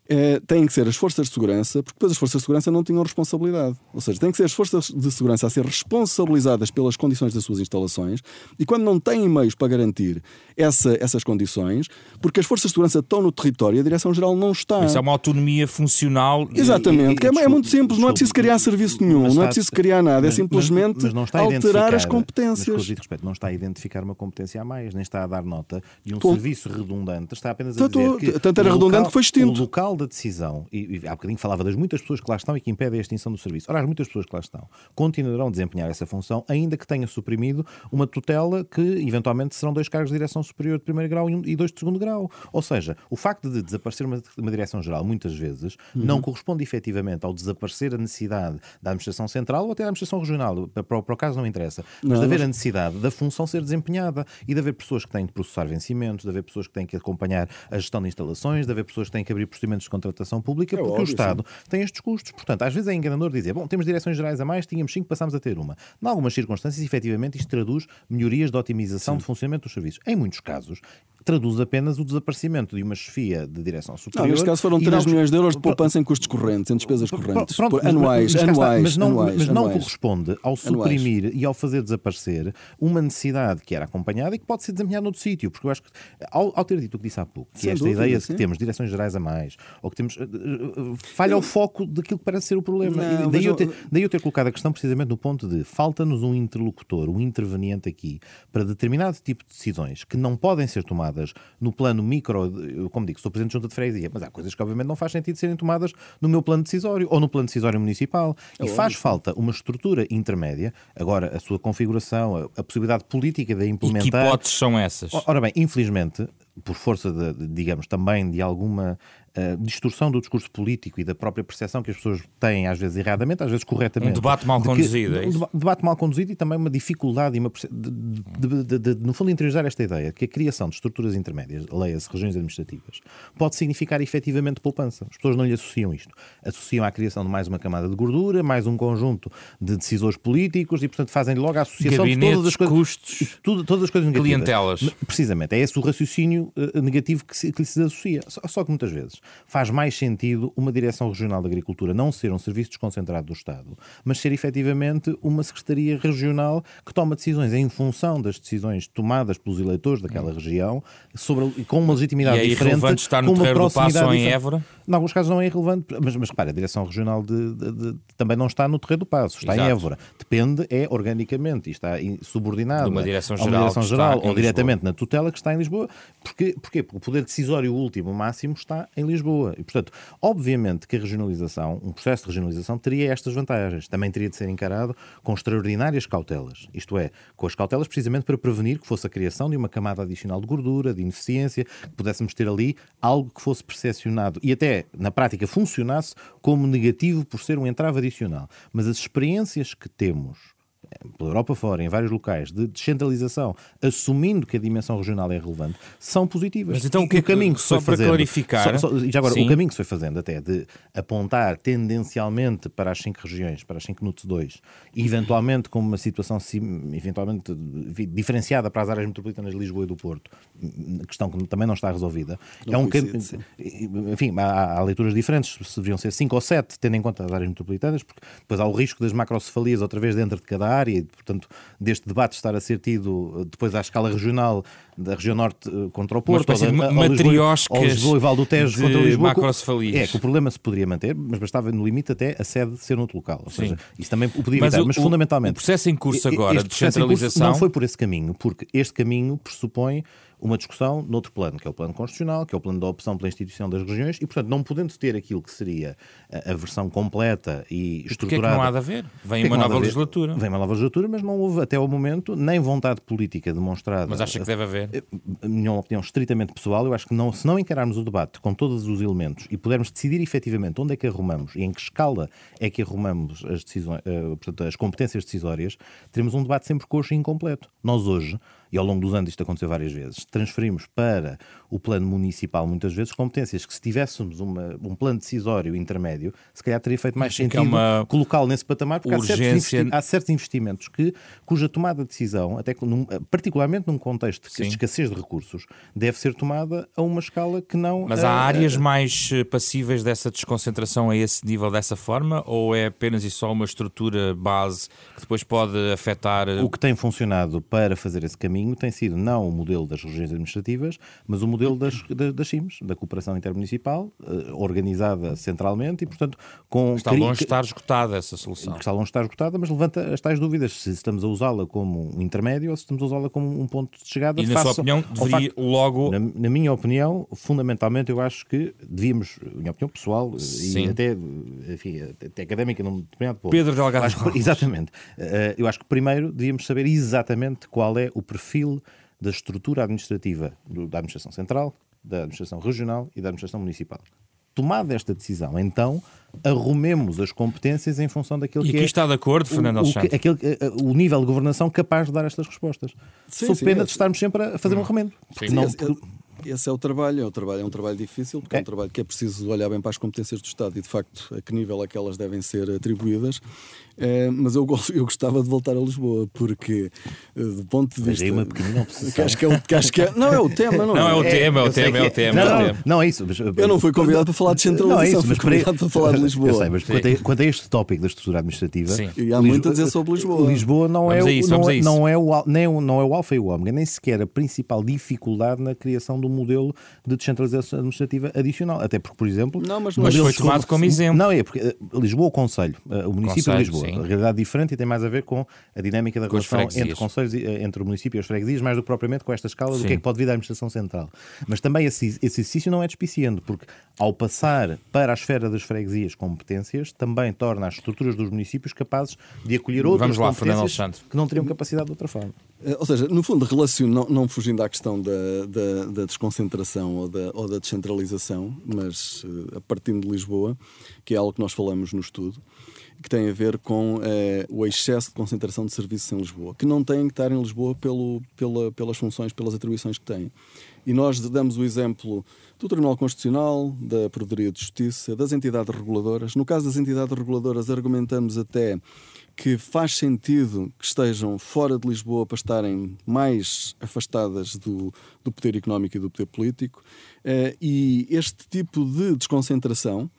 eh, têm que ser as forças de segurança, porque depois as forças de segurança não tinham responsabilidade. Ou seja, têm que ser as forças de segurança a ser responsabilizadas pelas condições das suas instalações e quando não têm meios para garantir essa, essas condições, porque as forças de segurança estão no território e a Direção-Geral não está. Isso é uma autonomia funcional. Exatamente, E- e- que é, é desculpe, muito simples, não é preciso desculpe, criar serviço nenhum, mas não é preciso criar nada, é mas- simplesmente mas- mas alterar as Mas, com competências. devido respeito, não está a identificar uma competência a mais, nem está a dar nota de um serviço redundante, está apenas a Tanto- dizer que tanto era o redundante que foi extinto. O local da decisão, e, e há bocadinho falava das muitas pessoas que lá estão e que impedem a extinção do serviço. Ora, as muitas pessoas que lá estão continuarão a desempenhar essa função, ainda que tenha suprimido uma tutela que eventualmente serão dois cargos de direção superior de primeiro grau e dois de segundo grau. Ou seja, o facto de desaparecer uma, uma direção-geral muitas vezes Uhum. não corresponde efetivamente ao desaparecer a necessidade da administração central ou até da administração regional. Para, para o- para o caso não interessa. Mas Não, de haver mas- a necessidade da função ser desempenhada e de haver pessoas que têm de processar vencimentos, de haver pessoas que têm que acompanhar a gestão de instalações, de haver pessoas que têm que abrir procedimentos de contratação pública, É porque óbvio, o Estado tem estes custos. Portanto, às vezes é enganador dizer, bom, temos direções gerais a mais, tínhamos cinco, passámos a ter uma. Em algumas circunstâncias, efetivamente, isto traduz melhorias de otimização de funcionamento dos serviços. Em muitos casos, traduz apenas o desaparecimento de uma chefia de direção Não, superior. neste caso foram e 3 não- milhões de euros de poupança em custos correntes, em despesas correntes. Pronto, por anuais, mas anuais, mas não, anuais, mas não anuais. corresponde ao Anuais. suprimir e ao fazer desaparecer uma necessidade que era acompanhada e que pode ser desempenhada noutro sítio. Porque eu acho que, ao, ao ter dito o que disse há pouco, que Sem esta dúvida, ideia de sim. que temos direções gerais a mais, ou que temos. eh, eh, falha o foco daquilo que parece ser o problema. Não, daí, eu ter, daí eu ter colocado a questão precisamente no ponto de falta-nos um interlocutor, um interveniente aqui, para determinado tipo de decisões que não podem ser tomadas no plano micro, eu, como digo, sou presidente de junta de freguesia, mas há coisas que obviamente não faz sentido serem tomadas no meu plano decisório ou no plano decisório municipal. É e faz falta uma estrutura intermédia, agora a sua configuração, a, a possibilidade política de a E que implementar. hipóteses são essas? Ora bem, infelizmente, por força, de, digamos, também de alguma eh, distorção do discurso político e da própria percepção que as pessoas têm, às vezes erradamente, às vezes corretamente. Um debate mal de que- conduzido, é um debate mal conduzido e também uma dificuldade e uma de, de- no fundo, interiorizar esta ideia de que a criação de estruturas intermédias, leia-se regiões administrativas, pode significar efetivamente poupança. As pessoas não lhe associam isto. Associam à criação de mais uma camada de gordura, mais um conjunto de decisores políticos e, portanto, fazem logo a associação de todas Gabinetes, as coisas. custos, tudo- todas as coisas negativas. clientelas. Precisamente, é esse o raciocínio eh, negativo que, se, que lhe se associa. Só, só que muitas vezes faz mais sentido uma Direção Regional de Agricultura não ser um serviço desconcentrado do Estado, mas ser efetivamente uma Secretaria Regional que toma decisões em função das decisões tomadas pelos eleitores daquela região, sobre, a- com uma legitimidade E é diferente. irrelevante estar no Terreiro do Passo ou em. Évora? Em alguns casos não é irrelevante, mas, mas repara, a Direção Regional de, de- de- também não está no Terreiro do Passo, está em Exato. Évora. Depende, é organicamente, e está em- subordinado De uma direção-geral a uma direção-geral em ou diretamente na tutela que está em Lisboa. Porquê? Porque o poder decisório último, máximo, está em Lisboa. E, portanto, obviamente que a regionalização, um processo de regionalização, teria estas vantagens. Também teria de ser encarado com extraordinárias cautelas. Isto é, com as cautelas precisamente para prevenir que fosse a criação de uma camada adicional de gordura, de ineficiência, que pudéssemos ter ali algo que fosse percepcionado e até, na prática, funcionasse como negativo por ser um entrave adicional. Mas as experiências que temos pela Europa fora, em vários locais, de descentralização, assumindo que a dimensão regional é relevante, são positivas. Mas então o que é que- caminho que só foi para fazendo, clarificar, só- só- e já agora, sim. o caminho que se foi fazendo até de apontar tendencialmente para as cinco regiões, para as cinco NUTS 2, e eventualmente com uma situação eventualmente diferenciada para as áreas metropolitanas de Lisboa e do Porto, questão que também não está resolvida, Não é um coincide, cam- sim. enfim, há, há leituras diferentes, se deveriam ser 5 ou 7, tendo em conta as áreas metropolitanas, porque depois há o risco das macrocefalias outra vez dentro de cada área, e, portanto, deste debate estar a ser tido depois à escala regional, da região norte eh, contra o Porto, ou, da, ou Lisboa, ou Lisboa e Val do Tejo de contra Lisboa. macrocefalias. É, que o problema se poderia manter, mas bastava no limite até a sede ser noutro local. Ou seja, isso também o podia Mas evitar, o- mas fundamentalmente... o processo em curso agora este de descentralização- Não foi por esse caminho, porque este caminho pressupõe uma discussão noutro plano, que é o plano constitucional, que é o plano da opção pela instituição das regiões, e, portanto, não podendo ter aquilo que seria a, a versão completa e Mas porquê é que estruturada... não há de haver? Vem uma nova legislatura. Vem uma nova legislatura, mas não houve até ao momento nem vontade política demonstrada. Mas acha que deve haver? Minha opinião estritamente pessoal, eu acho que não, se não encararmos o debate com todos os elementos e pudermos decidir efetivamente onde é que arrumamos e em que escala é que arrumamos as, decisões, eh, portanto, as competências decisórias, teremos um debate sempre coxo e incompleto. Nós hoje e ao longo dos anos isto aconteceu várias vezes, transferimos para o plano municipal muitas vezes competências que se tivéssemos uma, um plano decisório intermédio, se calhar teria feito mais sentido é colocá-lo nesse patamar, porque urgência... há, certos investi há, certos investimentos que, cuja tomada de decisão, até num, particularmente num contexto de escassez de recursos, deve ser tomada a uma escala que não... Mas há áreas mais eh, passíveis dessa desconcentração a esse nível dessa forma, ou é apenas e só uma estrutura base que depois pode afetar... Eh, o que tem funcionado para fazer esse caminho tem sido não o modelo das regiões administrativas, mas o modelo das, das, das CIMs, da cooperação intermunicipal, eh, organizada centralmente e, portanto, com... Está longe de estar esgotada essa solução. Está longe de estar esgotada, mas levanta as tais dúvidas se estamos a usá-la como um intermédio ou se estamos a usá-la como um ponto de chegada. E, na sua opinião, deveria facto, logo... Na, na, minha opinião, fundamentalmente, eu acho que devíamos, minha opinião pessoal, Sim. e até, enfim, até académica, num determinado ponto... Pedro Delgado acho, Exatamente. Eh, eu acho que primeiro devíamos saber exatamente qual é o perfil da estrutura administrativa da Administração Central, da Administração Regional e da Administração Municipal. Tomada esta decisão, então, arrumemos as competências em função daquilo e que aqui é... está de acordo, Fernando Alexandre? O, aquele, eh, o nível de governação capaz de dar estas respostas. Sim, Sou sim, pena é, de estarmos sempre a fazer um remendo. Sim, não, porque... Esse é o trabalho, é um trabalho, é um trabalho difícil, porque é. é um trabalho que é preciso olhar bem para as competências do Estado e, de facto, a que nível é que elas devem ser atribuídas. É, mas eu, eu gostava de voltar a Lisboa, porque eh, do ponto de vista. Mas uma pequenina que acho que, é, que acho que é, Não, é o tema, não, não é? o é, tema, é o tema, é o tema. Não, não, não, é isso. Mas, eu não fui convidado para falar de centralização, não, é isso, mas fui convidado para, falar de Lisboa. Eu sei, mas quanto a, quanto a, este tópico da estrutura administrativa. Sim. E há muito a dizer sobre Lisboa. Lisboa não, é, isso, não, é, não, é o, nem, não é o alfa e o ômega, nem sequer a principal dificuldade na criação do modelo de descentralização administrativa adicional. Até porque, por exemplo. Não, mas, mas foi tomado como, como exemplo. Não, é porque eh, Lisboa, o Conselho, eh, o município Conselho, de Lisboa, sim. a realidade diferente e tem mais a ver com a dinâmica da com relação entre conselhos, eh, entre o município e as freguesias, mais do que propriamente com esta escala sim. do que é que pode vir da administração central. Mas também esse, esse exercício não é despiciando, porque ao passar para a esfera das freguesias competências, também torna as estruturas dos municípios capazes de acolher outras Vamos lá, competências que não teriam capacidade de outra forma. Ou seja, no fundo, relaciona, não, não fugindo à questão da, da, da desconcentração ou da, ou da descentralização, mas uh, a partir de Lisboa, que é algo que nós falamos no estudo, que tem a ver com uh, o excesso de concentração de serviços em Lisboa, que não têm que estar em Lisboa pelo, pela, pelas funções, pelas atribuições que têm. E nós damos o exemplo do Tribunal Constitucional, da Procuradoria de Justiça, das entidades reguladoras. No caso das entidades reguladoras, argumentamos até que faz sentido que estejam fora de Lisboa para estarem mais afastadas do, do poder económico e do poder político. Uh, e este tipo de desconcentração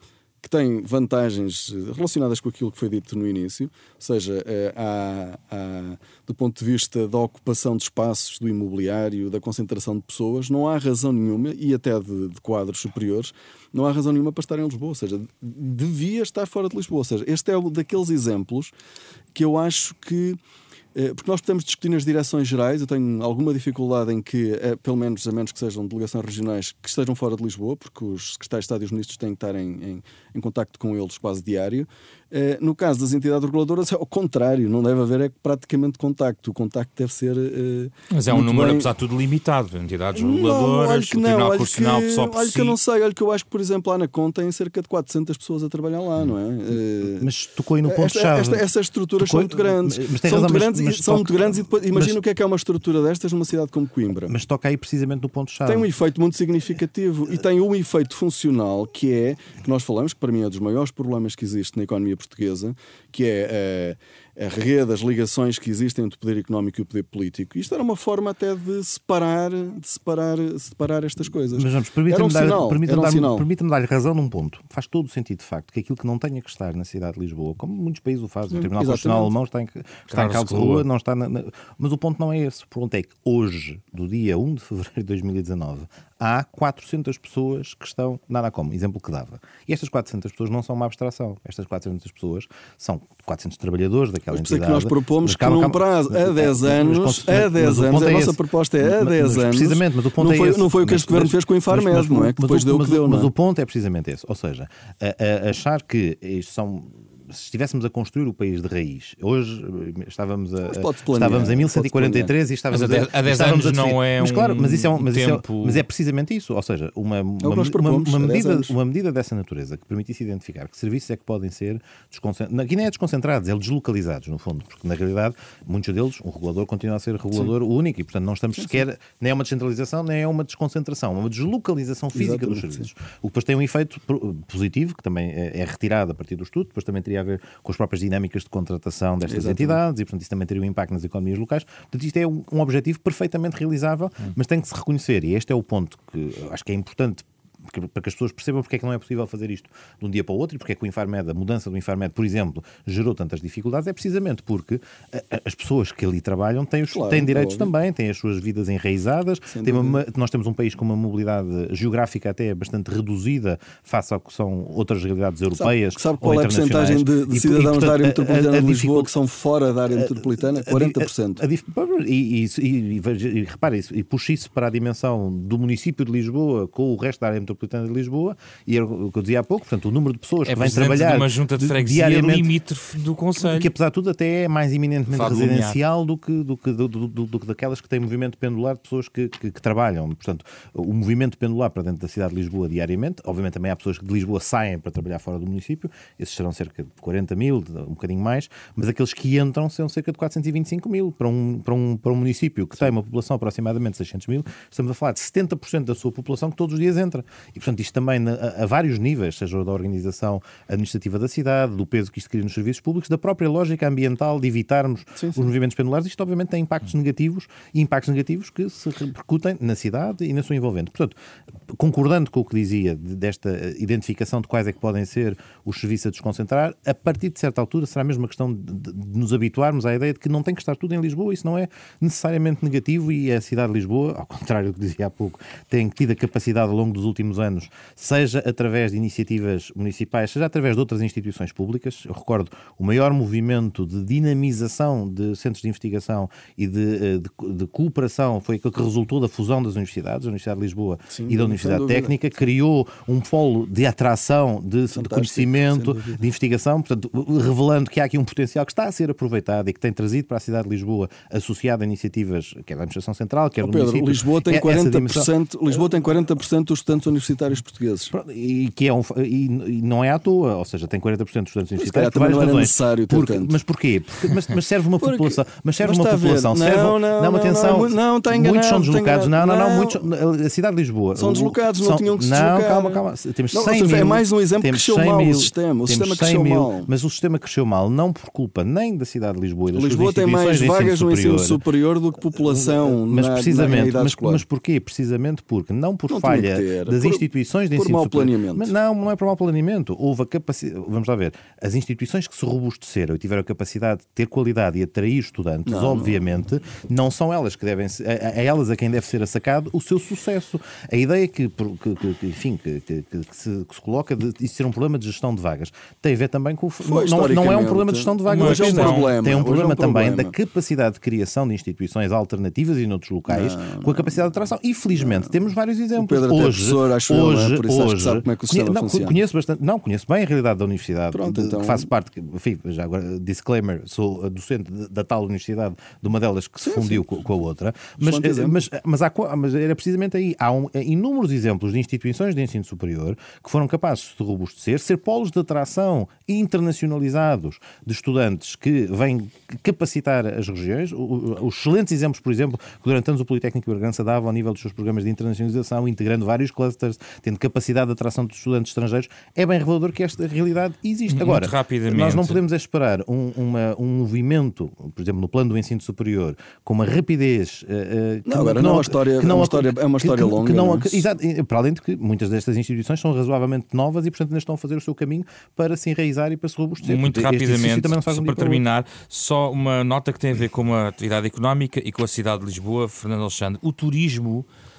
que tem vantagens eh, relacionadas com aquilo que foi dito no início, ou seja, eh, há, há, do ponto de vista da ocupação de espaços, do imobiliário, da concentração de pessoas, não há razão nenhuma, e até de, de quadros superiores, não há razão nenhuma para estar em Lisboa, ou seja, devia estar fora de Lisboa. Ou seja, este é um daqueles exemplos que eu acho que porque nós podemos discutir nas direções gerais, eu tenho alguma dificuldade em que, eh, pelo menos, a menos que sejam delegações regionais, que estejam fora de Lisboa, porque os secretários de Estado e os ministros têm que estar em, em, em contacto com eles quase diário. Eh, no caso das entidades reguladoras, é ao contrário, não deve haver é praticamente contacto. O contacto deve ser. Uh, Mas é um número, bem... apesar de tudo, limitado. Entidades reguladoras, não, o Tribunal Constitucional só por olha si. que eu não sei, olha que eu acho que, por exemplo, lá na conta tem cerca de 400 pessoas a trabalhar lá, não é? Uh, mas tocou aí no ponto-chave. Essas estruturas tocou... são muito grandes. Mas, mas são, razão, muito grandes mas, são muito grandes e depois, imagina o que é que é uma estrutura destas numa cidade como Coimbra. Mas toca aí precisamente no ponto-chave. Tem um efeito muito significativo e tem um efeito funcional que é, que nós falamos, que para mim é dos maiores problemas que existe na economia portuguesa, que é a, rede, as ligações que existem entre o poder económico e o poder político. Isto era uma forma até de separar, de separar, separar estas coisas. Mas vamos, permita-me um dar, permita um dar, permita dar razão num ponto. Faz todo o sentido, de facto, que aquilo que não tenha que estar na cidade de Lisboa, como muitos países o fazem, o Tribunal Constitucional Alemão está em, está em Karlsruhe, não está na, na, mas o ponto não é esse. O ponto é que hoje, do dia 1 de fevereiro de 2019, há 400 pessoas que estão nada como, exemplo que dava. E estas 400 pessoas não são uma abstração. Estas 400 pessoas são 400 trabalhadores daquela mas entidade. É que nós propomos que num prazo a 10 anos, a 10 anos, a é nossa proposta é a 10 anos. Precisamente, mas o ponto não é foi, esse. Não foi o que este governo fez com o Infarmed, não é? Que depois deu o que deu, Mas o ponto é precisamente esse. Ou seja, achar que isto são se estivéssemos a construir o país de raiz, hoje estávamos a, estávamos em 1143 e estávamos mas a, a 10 anos não é mas, claro, mas isso é, um, mas, tempo... isso é, mas é precisamente isso, ou seja, uma, é uma, uma, uma medida, uma medida dessa natureza que permitisse identificar que serviços é que podem ser desconcentrados, aqui nem é desconcentrados, é deslocalizados, no fundo, porque na realidade muitos deles, um regulador continua a ser regulador Sim. único e portanto não estamos sequer, nem é uma descentralização, nem é uma desconcentração, é uma deslocalização física Exatamente, dos serviços. Sim. O que depois tem um efeito positivo, que também é, é retirado a partir do estudo, depois também teria a ver com as próprias dinâmicas de contratação destas Exatamente. entidades e, portanto, isso também teria um impacto nas economias locais. Portanto, isto é um, um objetivo perfeitamente realizável, hum. mas tem que se reconhecer, e este é o ponto que acho que é importante para que as pessoas percebam porque é que não é possível fazer isto de um dia para o outro e porque é que o Infarmed, a mudança do Infarmed, por exemplo, gerou tantas dificuldades, é precisamente porque as pessoas que ali trabalham têm, os, claro, têm direitos também, têm as suas vidas enraizadas, têm uma, nós temos um país com uma mobilidade geográfica até bastante reduzida face ao que são outras realidades europeias. Sabe, sabe qual é a porcentagem de, de cidadãos e, portanto, da área metropolitana a, a, de Lisboa que são fora da área metropolitana? 40%. e, e, e, e repare, e puxa isso para a dimensão do município de Lisboa com o resto da área metropolitana Metropolitana de Lisboa, e era o que eu dizia há pouco, portanto, o número de pessoas é que vêm trabalhar. De uma junta de freguesia diariamente, limítrofe do Conselho. Que apesar de tudo até é mais eminentemente residencial do que, do, que, do, do, do, que daquelas que têm movimento pendular de pessoas que, que, que, trabalham. Portanto, o movimento pendular para dentro da cidade de Lisboa diariamente, obviamente também há pessoas que de Lisboa saem para trabalhar fora do município, esses serão cerca de 40 mil, um bocadinho mais, mas aqueles que entram são cerca de 425 mil para um, para um, para um município que Sim. tem uma população aproximadamente de 600 mil, estamos a falar de 70% da sua população que todos os dias entra. E, portanto, isto também a, a, vários níveis, seja da organização administrativa da cidade, do peso que isto cria nos serviços públicos, da própria lógica ambiental de evitarmos sim, sim. os movimentos pendulares. Isto, obviamente, tem impactos negativos e impactos negativos que se repercutem na cidade e na sua envolvente. Portanto, concordando com o que dizia desta identificação de quais é que podem ser os serviços a desconcentrar, a partir de certa altura será mesmo uma questão de, de, de nos habituarmos à ideia de que não tem que estar tudo em Lisboa. Isso não é necessariamente negativo e a cidade de Lisboa, ao contrário do que dizia há pouco, tem tido a capacidade ao longo dos últimos anos seja através de iniciativas municipais, seja através de outras instituições públicas. Eu recordo o maior movimento de dinamização de centros de investigação e de, eh, de, de cooperação foi aquele que resultou da fusão das universidades, a Universidade de Lisboa Sim, e da Universidade Técnica, criou um polo de atração, de, de conhecimento, de investigação, portanto, revelando que há aqui um potencial que está a ser aproveitado e que tem trazido para a cidade de Lisboa, associado a iniciativas, quer da Administração Central, quer oh, do Pedro, município. Lisboa tem 40%, Lisboa tem 40% dos estudantes universitários portugueses. E, que é um, e, e, não é à toa, ou seja, tem 40% dos estudantes universitários. Também não era necessário porque, Mas porquê? Porque, mas, mas, serve uma porque, população. Mas serve uma população. Serve, não, não, não, atenção. Não, não, está enganado, muitos são deslocados. Não, não, não. Muitos, a cidade de Lisboa. São deslocados, não tinham que se deslocar. Não, calma, calma. Temos 100 seja, mil. É mais um exemplo que cresceu mal o sistema. O sistema cresceu mal. Mas o sistema cresceu mal, não por culpa nem da cidade de Lisboa e das Lisboa tem mais vagas no ensino superior do que população. Mas precisamente. Mas porquê? Precisamente porque não por falha das instituições de ensino superior. Não, não é para mau planeamento. Houve a capacidade. Vamos lá ver. As instituições que se robusteceram e tiveram a capacidade de ter qualidade e atrair estudantes, não, obviamente, não. não. são elas que devem ser, a, a, elas a quem deve ser assacado o seu sucesso. A ideia que, que, que enfim, que, que, que, se, que se coloca de isso ser um problema de gestão de vagas tem a ver também com. Foi, não, não é um problema de gestão de vagas, mas é um problema. Tem um problema é um também problema. da capacidade de criação de instituições alternativas e noutros locais não, com a capacidade de atração. E felizmente temos vários exemplos. O Pedro hoje, professor, acho hoje, eu, é? Hoje, que sabe como é que o sistema não, funciona. Conheço bastante, não, conheço bem a realidade da universidade, Pronto, de, então... que faço parte, enfim, já agora, disclaimer, sou docente da tal universidade, de uma delas que se fundiu com, com, a outra, mas, mas, mas, há, mas era precisamente aí, há um, inúmeros exemplos de instituições de ensino superior que foram capazes de robustecer, ser polos de atração internacionalizados de estudantes que vêm capacitar as regiões, os excelentes exemplos, por exemplo, que durante anos o Politécnico de Bragança dava ao nível dos seus programas de internacionalização, integrando vários clusters, tendo capacidade de atração de estudantes estrangeiros, é bem revelador que esta realidade existe. Agora, nós não podemos esperar um, uma, um movimento, por exemplo, no plano do ensino superior, com uma rapidez. Uh, não, agora não, é uma história, não, é uma história, é uma história que, longa. Que não, que, exato, para além de que muitas destas instituições são razoavelmente novas e, portanto, ainda estão a fazer o seu caminho para se enraizar e para se robustecer. Muito rapidamente, um para terminar, só uma nota que tem a ver com a atividade económica e com a cidade de Lisboa, Fernando Alexandre. O turismo eh,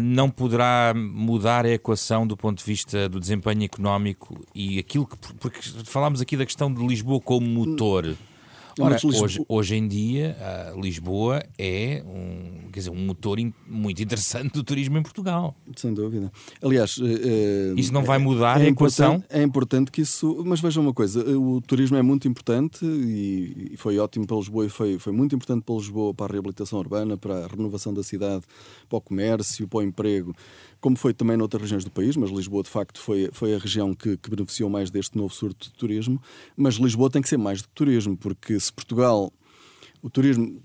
não poderá mudar a equação do ponto de vista do desempenho económico e aquilo que. Porque falámos aqui da questão de Lisboa como motor. Ora, hoje, hoje em dia, Lisboa é um, quer dizer, um motor in, muito interessante do turismo em Portugal. Sem dúvida. Aliás, uh, isso não vai mudar é a equação? É importante que isso. Mas vejam uma coisa: o turismo é muito importante e, e foi ótimo para Lisboa e foi, foi muito importante para Lisboa para a reabilitação urbana, para a renovação da cidade, para o comércio, para o emprego como foi também noutras regiões do país, mas Lisboa de facto foi, foi a região que, que beneficiou mais deste novo surto de turismo. Mas Lisboa tem que ser mais do que turismo, porque se Portugal o turismo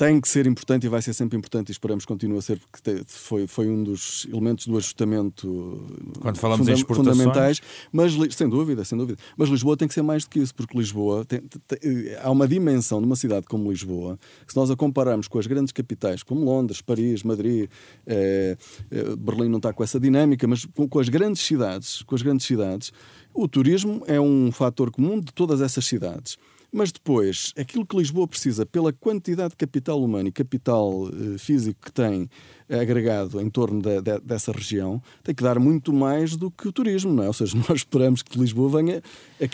tem que ser importante e vai ser sempre importante e esperamos que continue a ser, porque foi, foi um dos elementos do ajustamento Quando falamos funda em fundamentais. Mas, sem dúvida, sem dúvida. Mas Lisboa tem que ser mais do que isso, porque Lisboa tem, tem, há uma dimensão de uma cidade como Lisboa, que se nós a compararmos com as grandes capitais, como Londres, Paris, Madrid, eh, eh, Berlim não está com essa dinâmica, mas com, com as grandes cidades, com as grandes cidades, o turismo é um fator comum de todas essas cidades. Mas depois, aquilo que Lisboa precisa, pela quantidade de capital humano e capital uh, físico que tem, agregado em torno de, de, dessa região tem que dar muito mais do que o turismo, não é? Ou seja, nós esperamos que Lisboa venha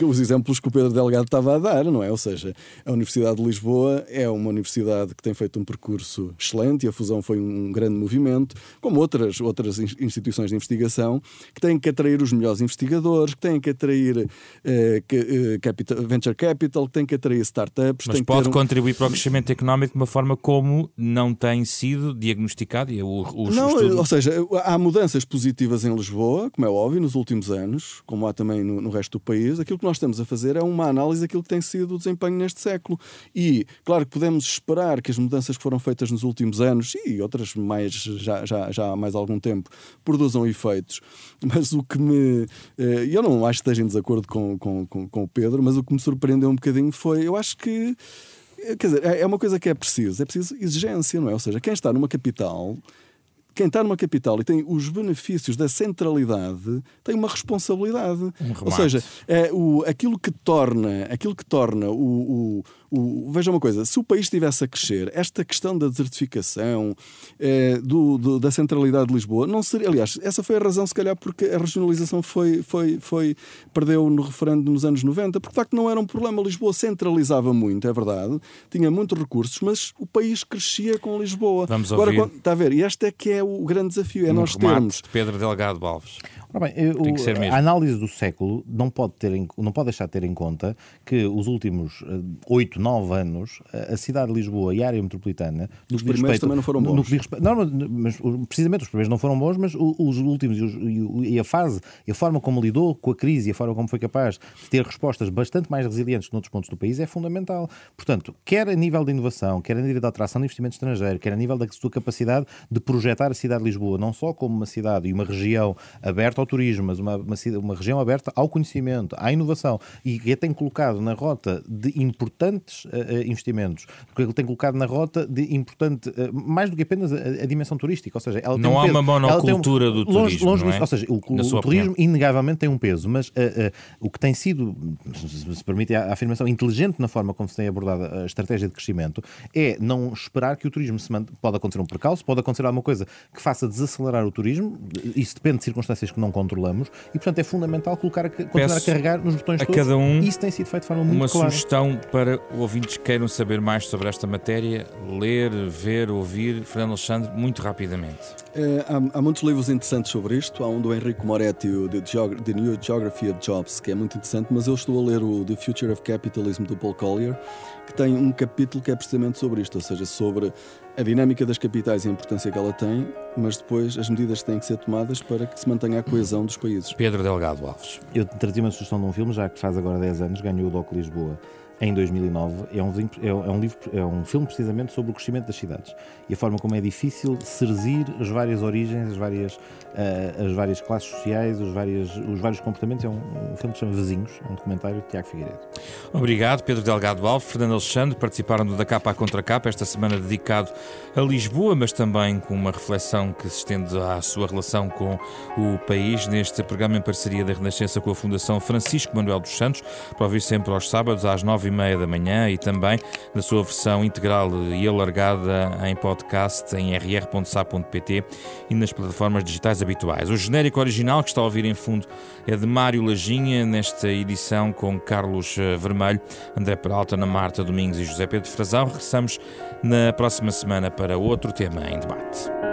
os exemplos que o Pedro Delgado estava a dar, não é? Ou seja, a Universidade de Lisboa é uma universidade que tem feito um percurso excelente e a fusão foi um grande movimento, como outras, outras instituições de investigação que têm que atrair os melhores investigadores, que têm que atrair eh, eh capital, venture capital, que têm que atrair startups. Mas pode um... contribuir para o crescimento económico de uma forma como não tem sido diagnosticado e o, não, ou seja, há mudanças positivas em Lisboa, como é óbvio, nos últimos anos, como há também no, no, resto do país. Aquilo que nós estamos a fazer é uma análise daquilo que tem sido o desempenho neste século. E, claro que podemos esperar que as mudanças que foram feitas nos últimos anos e outras mais já, já, já há mais algum tempo produzam efeitos. Mas o que me. Eh, eu não acho que esteja em desacordo com, com, com, com o Pedro, mas o que me surpreendeu um bocadinho foi. Eu acho que quer dizer, é, é uma coisa que é preciso, é preciso exigência, não é? Ou seja, quem está numa capital quem está numa capital e tem os benefícios da centralidade tem uma responsabilidade. Um Ou seja, é, o, aquilo que torna, aquilo que torna o, o o, veja uma coisa, se o país estivesse a crescer, esta questão da desertificação, é, do, do, da centralidade de Lisboa, não seria. Aliás, essa foi a razão, se calhar, porque a regionalização foi, foi, foi, perdeu no referendo nos anos 90, porque de facto não era um problema. Lisboa centralizava muito, é verdade, tinha muitos recursos, mas o país crescia com Lisboa. Vamos Agora, ouvir. Quando, está a ver? E este é que é o grande desafio, é um nós termos. De Pedro Delgado Alves. Ora bem, eu, a análise do século não pode, ter não pode deixar de ter em conta que os últimos eh, oito, nove anos, a cidade de Lisboa e a área metropolitana. Os primeiros respeito, também não foram bons. No, respeito, não, mas precisamente os primeiros não foram bons, mas os últimos e a fase, e a forma como lidou com a crise e a forma como foi capaz de ter respostas bastante mais resilientes noutros pontos do país é fundamental. Portanto, quer a nível de inovação, quer a nível da atração de investimento estrangeiro, quer a nível da sua capacidade de projetar a cidade de Lisboa, não só como uma cidade e uma região aberta ao turismo, mas uma, uma, uma região aberta ao conhecimento, à inovação, e que tem colocado na rota de importantes uh, investimentos, porque ele tem colocado na rota de importante, uh, mais do que apenas a, a dimensão turística, ou seja, ela não há um uma monocultura um, do turismo, longe, longe é? ou seja, o, o, o turismo inegavelmente tem um peso, mas o que tem sido, se permite a, a afirmação, inteligente na forma como se tem abordado a estratégia de crescimento, é não esperar que o turismo se mande, pode acontecer um percalço, pode acontecer alguma coisa que faça desacelerar o turismo, isso depende de circunstâncias que não controlamos e, portanto, é fundamental colocar, continuar Peço a carregar nos botões a todos. cada um Isso tem sido feito de forma muito uma clara. sugestão para ouvintes que queiram saber mais sobre esta matéria, ler, ver, ouvir. Fernando Alexandre, muito rapidamente. É, há, há, muitos livros interessantes sobre isto. Há um do Enrico Moretti, o The, Geog The New Geography of Jobs, que é muito interessante, mas eu estou a ler o The Future of Capitalism do Paul Collier, que tem um capítulo que é precisamente sobre isto, ou seja, sobre a dinâmica das capitais e a importância que ela tem, mas depois as medidas que têm que ser tomadas para que se mantenha a coesão dos países. Pedro Delgado Alves. Eu trazia uma sugestão de um filme, já que faz agora 10 anos, ganhou o DOC Lisboa em 2009. É um, é, é um, livro, é um filme precisamente sobre o crescimento das cidades e a forma como é difícil serzir as várias origens, as várias, uh, as várias classes sociais, os vários, os vários comportamentos. É um, um filme que se chama Vizinhos, é um documentário de Tiago Figueiredo. Obrigado, Pedro Delgado Alves, Fernando Alexandre, participaram do Da Capa à Contra Capa, esta semana dedicado a Lisboa, mas também com uma reflexão que se estende à sua relação com o país, neste programa em parceria da Renascença com a Fundação Francisco Manuel dos Santos, para ouvir sempre aos sábados às nove nove e meia da manhã e também na sua versão integral e alargada em podcast em rr.sa.pt e nas plataformas digitais habituais. O genérico original que está a ouvir em fundo é de Mário Lajinha, nesta edição com Carlos eh, Vermelho, André Peralta, Ana Marta Domingos e José Pedro Frazão. Regressamos na próxima semana para outro tema em debate.